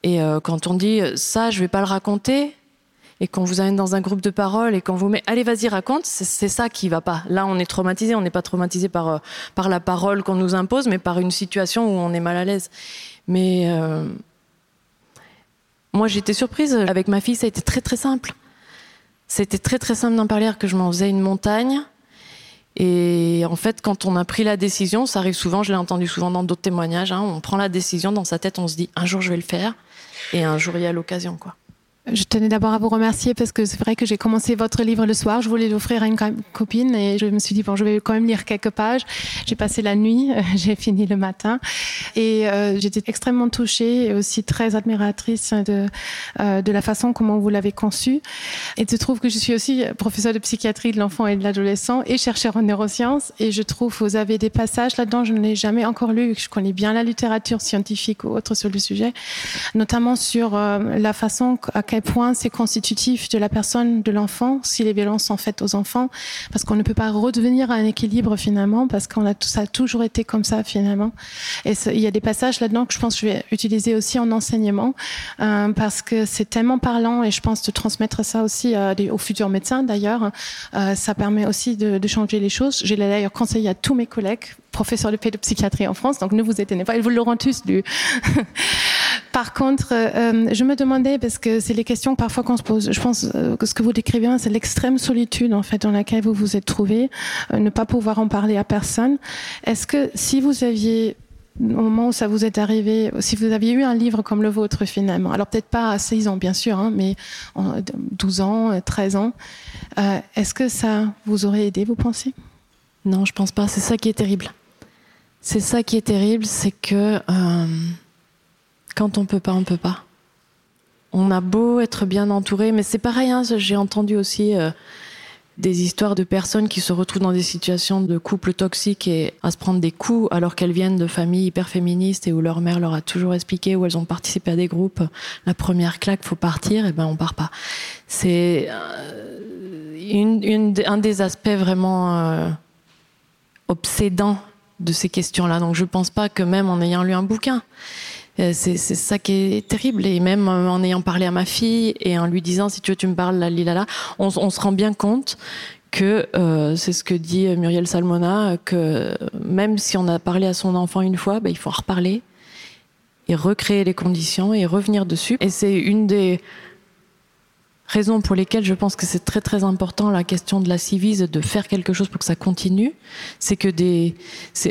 Et euh, quand on dit ça, je vais pas le raconter, et qu'on vous amène dans un groupe de parole et qu'on vous met allez vas-y raconte, c'est ça qui va pas. Là, on est traumatisé, on n'est pas traumatisé par euh, par la parole qu'on nous impose, mais par une situation où on est mal à l'aise. Mais euh, moi, j'étais surprise avec ma fille, ça a été très très simple. C'était très très simple d'en parler, que je m'en faisais une montagne. Et en fait, quand on a pris la décision, ça arrive souvent, je l'ai entendu souvent dans d'autres témoignages, hein, on prend la décision dans sa tête, on se dit un jour je vais le faire, et un jour il y a l'occasion, quoi. Je tenais d'abord à vous remercier parce que c'est vrai que j'ai commencé votre livre le soir. Je voulais l'offrir à une copine et je me suis dit, bon, je vais quand même lire quelques pages. J'ai passé la nuit, j'ai fini le matin et euh, j'étais extrêmement touchée et aussi très admiratrice de, euh, de la façon comment vous l'avez conçu. Et je trouve que je suis aussi professeure de psychiatrie de l'enfant et de l'adolescent et chercheur en neurosciences et je trouve que vous avez des passages là-dedans, je ne l'ai jamais encore lu. Je connais bien la littérature scientifique ou autre sur le sujet, notamment sur euh, la façon à quel point c'est constitutif de la personne, de l'enfant, si les violences sont faites aux enfants, parce qu'on ne peut pas redevenir à un équilibre finalement, parce qu'on a ça a toujours été comme ça finalement. Et il y a des passages là-dedans que je pense que je vais utiliser aussi en enseignement, euh, parce que c'est tellement parlant et je pense de transmettre ça aussi euh, aux futurs médecins d'ailleurs. Euh, ça permet aussi de, de changer les choses. J'ai d'ailleurs conseillé à tous mes collègues professeurs de pédopsychiatrie en France, donc ne vous étonnez pas, ils vous l'auront tous lu. Par contre, euh, je me demandais, parce que c'est les questions parfois qu'on se pose, je pense euh, que ce que vous décrivez, c'est l'extrême solitude en fait dans laquelle vous vous êtes trouvé, euh, ne pas pouvoir en parler à personne. Est-ce que si vous aviez au moment où ça vous est arrivé, si vous aviez eu un livre comme le vôtre finalement, alors peut-être pas à 6 ans bien sûr, hein, mais en 12 ans, 13 ans, euh, est-ce que ça vous aurait aidé, vous pensez? Non, je pense pas. C'est ça qui est terrible. C'est ça qui est terrible, c'est que euh, quand on peut pas, on peut pas. On a beau être bien entouré, mais c'est pareil. Hein, J'ai entendu aussi euh, des histoires de personnes qui se retrouvent dans des situations de couple toxiques et à se prendre des coups alors qu'elles viennent de familles hyper féministes et où leur mère leur a toujours expliqué où elles ont participé à des groupes. La première claque, faut partir, et ben on part pas. C'est euh, un des aspects vraiment euh, obsédants de ces questions-là. Donc je pense pas que même en ayant lu un bouquin, c'est ça qui est terrible. Et même en ayant parlé à ma fille et en lui disant si tu veux tu me parles là, là, là on, se rend bien compte que euh, c'est ce que dit Muriel Salmona, que même si on a parlé à son enfant une fois, bah, il faut en reparler et recréer les conditions et revenir dessus. Et c'est une des raisons pour lesquelles je pense que c'est très très important la question de la civise, de faire quelque chose pour que ça continue. C'est que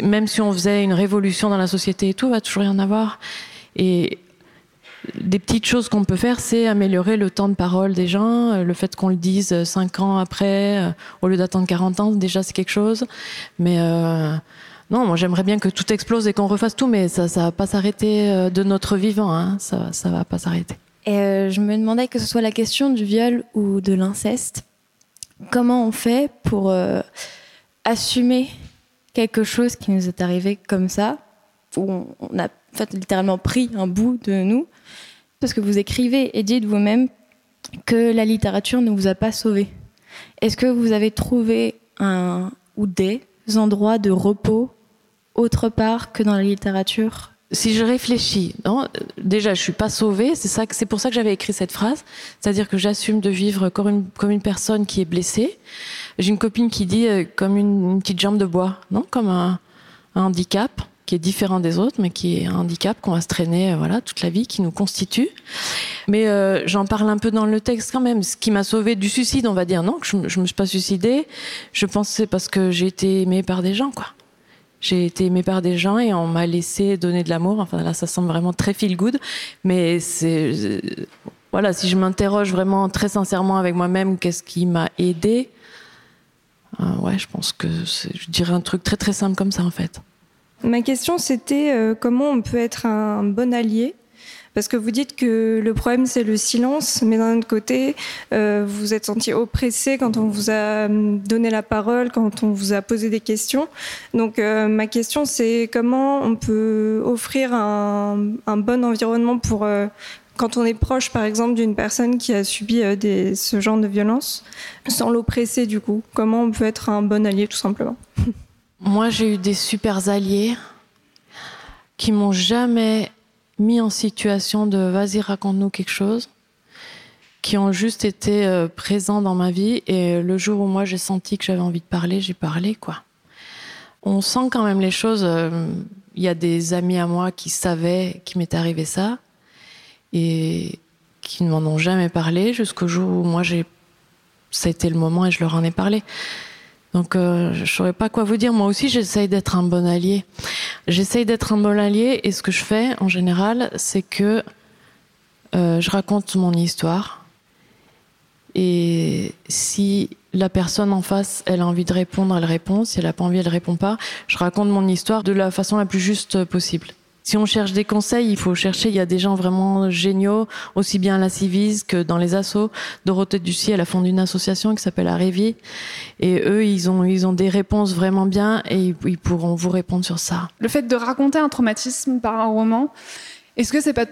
même si on faisait une révolution dans la société et tout, va toujours y en avoir. Et des petites choses qu'on peut faire, c'est améliorer le temps de parole des gens, le fait qu'on le dise cinq ans après, au lieu d'attendre 40 ans, déjà c'est quelque chose. Mais euh, non, moi j'aimerais bien que tout explose et qu'on refasse tout, mais ça, ça va pas s'arrêter de notre vivant, hein. ça, ça va pas s'arrêter. Et euh, je me demandais que ce soit la question du viol ou de l'inceste, comment on fait pour euh, assumer quelque chose qui nous est arrivé comme ça, où on, a fait, littéralement pris un bout de nous, parce que vous écrivez et dites vous-même que la littérature ne vous a pas sauvé. Est-ce que vous avez trouvé un ou des endroits de repos autre part que dans la littérature? Si je réfléchis, déjà je suis pas sauvée, c'est pour ça que j'avais écrit cette phrase, c'est-à-dire que j'assume de vivre comme une, personne qui est blessée. J'ai une copine qui dit euh, comme une, petite jambe de bois, non, comme un handicap qui est différent des autres, mais qui est un handicap qu'on va se traîner, voilà, toute la vie, qui nous constitue. Mais j'en parle un peu dans le texte quand même. Ce qui m'a sauvé du suicide, on va dire non, je, je me suis pas suicidée. Je pense c'est parce que j'ai été aimée par des gens, quoi. J'ai été aimée par des gens et on m'a laissé donner de l'amour. Enfin là, ça semble vraiment très feel good, mais c'est voilà, si je m'interroge vraiment très sincèrement avec moi-même, qu'est-ce qui m'a aidé euh, Ouais, je pense que je dirais un truc très très simple comme ça en fait. Ma question c'était euh, comment on peut être un bon allié? Parce que vous dites que le problème, c'est le silence, mais d'un autre côté, euh, vous vous êtes senti oppressé quand on vous a hum, donné la parole, quand on vous a posé des questions. Donc, euh, ma question, c'est comment on peut offrir un, bon environnement pour. Quand on est proche, par exemple, d'une personne qui a subi des, ce genre de violence, sans l'oppresser du coup? Comment on peut être un bon allié, tout simplement? Moi, j'ai eu des super alliés qui m'ont jamais mis en situation de vas-y raconte-nous quelque chose, qui ont juste été euh, présents dans ma vie et le jour où moi j'ai senti que j'avais envie de parler, j'ai parlé quoi. On sent quand même les choses. Euh, il y a des amis à moi qui savaient qu'il m'était arrivé ça et qui ne m'en ont jamais parlé jusqu'au jour où moi j'ai ça a été le moment et je leur en ai parlé. Donc euh, je saurais pas quoi vous dire. Moi aussi, j'essaye d'être un bon allié. J'essaye d'être un bon allié et ce que je fais en général, c'est que euh, je raconte mon histoire. Et si la personne en face, elle a envie de répondre, elle répond. Si elle n'a pas envie, elle répond pas. Je raconte mon histoire de la façon la plus juste possible. Si on cherche des conseils, il faut chercher. Il y a des gens vraiment géniaux, aussi bien à la Civise que dans les assos. Dorothée Ducy, elle a fondé une association qui s'appelle Arévi. Et eux, ils ont, des réponses vraiment bien et ils pourront vous répondre sur ça. Le fait de raconter un traumatisme par un roman, est-ce que c'est pas,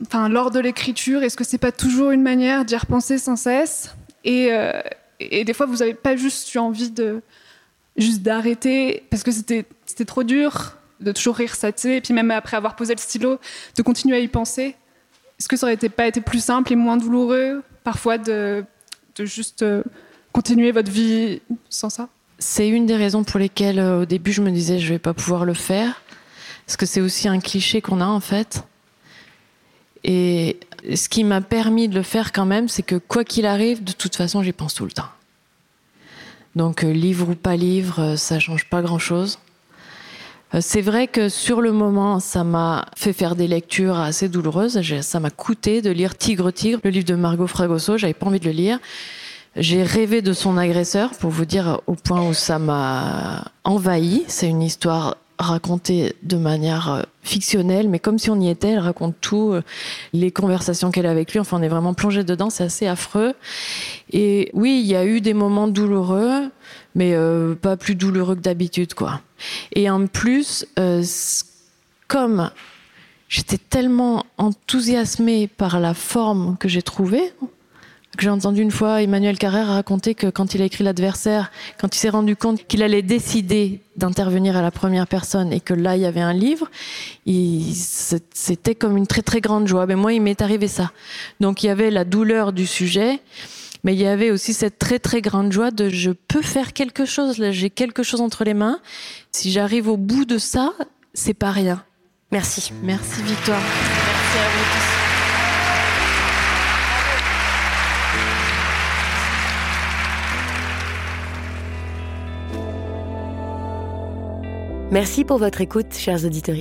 enfin, lors de l'écriture, est-ce que c'est pas toujours une manière d'y repenser sans cesse? Et, euh, et des fois, vous avez pas juste eu envie de, juste d'arrêter parce que c'était trop dur? De toujours rire et puis même après avoir posé le stylo, de continuer à y penser. Est-ce que ça aurait été, pas été plus simple et moins douloureux parfois de, de juste euh, continuer votre vie sans ça? C'est une des raisons pour lesquelles euh, au début je me disais je vais pas pouvoir le faire, parce que c'est aussi un cliché qu'on a en fait. Et ce qui m'a permis de le faire quand même, c'est que quoi qu'il arrive, de toute façon, j'y pense tout le temps. Donc euh, livre ou pas livre, ça change pas grand-chose. Euh, c'est vrai que sur le moment, ça m'a fait faire des lectures assez douloureuses. Ça m'a coûté de lire Tigre Tigre, le livre de Margot Fragoso. J'avais pas envie de le lire. J'ai rêvé de son agresseur, pour vous dire au point où ça m'a envahi. C'est une histoire racontée de manière euh, fictionnelle, mais comme si on y était. Elle raconte tout, euh, les conversations qu'elle a avec lui. Enfin, on est vraiment plongé dedans. C'est assez affreux. Et oui, il y a eu des moments douloureux, mais pas plus douloureux que d'habitude, quoi. Et en plus, euh, comme j'étais tellement enthousiasmée par la forme que j'ai trouvée, que j'ai entendu une fois Emmanuel Carrère raconter que quand il a écrit l'adversaire, quand il s'est rendu compte qu'il allait décider d'intervenir à la première personne et que là il y avait un livre, c'était comme une très très grande joie. Mais moi il m'est arrivé ça. Donc il y avait la douleur du sujet, mais il y avait aussi cette très très grande joie de je peux faire quelque chose, là j'ai quelque chose entre les mains. Si j'arrive au bout de ça, c'est pas rien. Merci. Merci Victoire. Merci à vous tous. Merci pour votre écoute, chers auditeurs.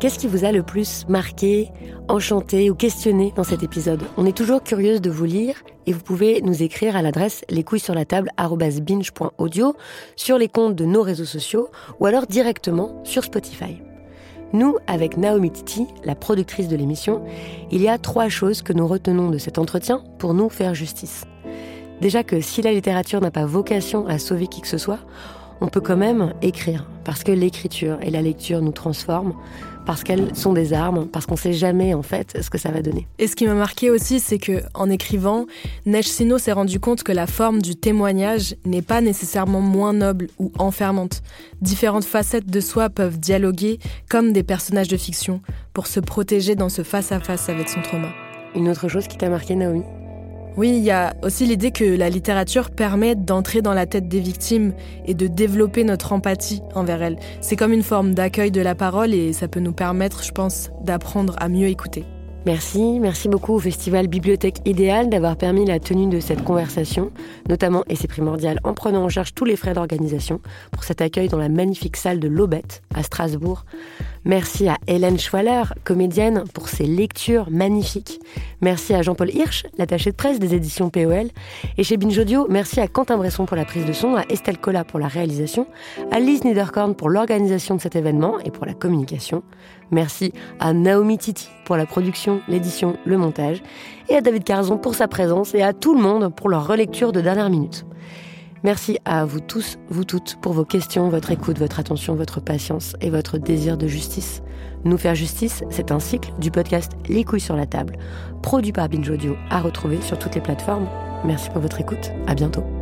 Qu'est-ce qui vous a le plus marqué, enchanté ou questionné dans cet épisode? On est toujours curieuse de vous lire et vous pouvez nous écrire à l'adresse les couilles sur la table binge.audio sur les comptes de nos réseaux sociaux ou alors directement sur Spotify. Nous, avec Naomi Titi, la productrice de l'émission, il y a trois choses que nous retenons de cet entretien pour nous faire justice. Déjà que si la littérature n'a pas vocation à sauver qui que ce soit, on peut quand même écrire, parce que l'écriture et la lecture nous transforment, parce qu'elles sont des armes, parce qu'on sait jamais en fait ce que ça va donner. Et ce qui m'a marqué aussi, c'est que en écrivant, Neige Sino s'est rendu compte que la forme du témoignage n'est pas nécessairement moins noble ou enfermante. Différentes facettes de soi peuvent dialoguer comme des personnages de fiction pour se protéger dans ce face à face avec son trauma. Une autre chose qui t'a marqué, Naomi? Oui, il y a aussi l'idée que la littérature permet d'entrer dans la tête des victimes et de développer notre empathie envers elles. C'est comme une forme d'accueil de la parole et ça peut nous permettre, je pense, d'apprendre à mieux écouter. Merci, merci beaucoup au Festival Bibliothèque Idéale d'avoir permis la tenue de cette conversation, notamment, et c'est primordial, en prenant en charge tous les frais d'organisation pour cet accueil dans la magnifique salle de l'Aubette à Strasbourg. Merci à Hélène Schwaller, comédienne, pour ses lectures magnifiques. Merci à Jean-Paul Hirsch, l'attaché de presse des éditions POL. Et chez Binge Audio, merci à Quentin Bresson pour la prise de son, à Estelle Collat pour la réalisation, à Lise Niederkorn pour l'organisation de cet événement et pour la communication. Merci à Naomi Titi pour la production, l'édition, le montage, et à David Carzon pour sa présence et à tout le monde pour leur relecture de dernière minute. Merci à vous tous, vous toutes, pour vos questions, votre écoute, votre attention, votre patience et votre désir de justice. Nous faire justice, c'est un cycle du podcast Les couilles sur la table, produit par Binge Audio, à retrouver sur toutes les plateformes. Merci pour votre écoute. À bientôt.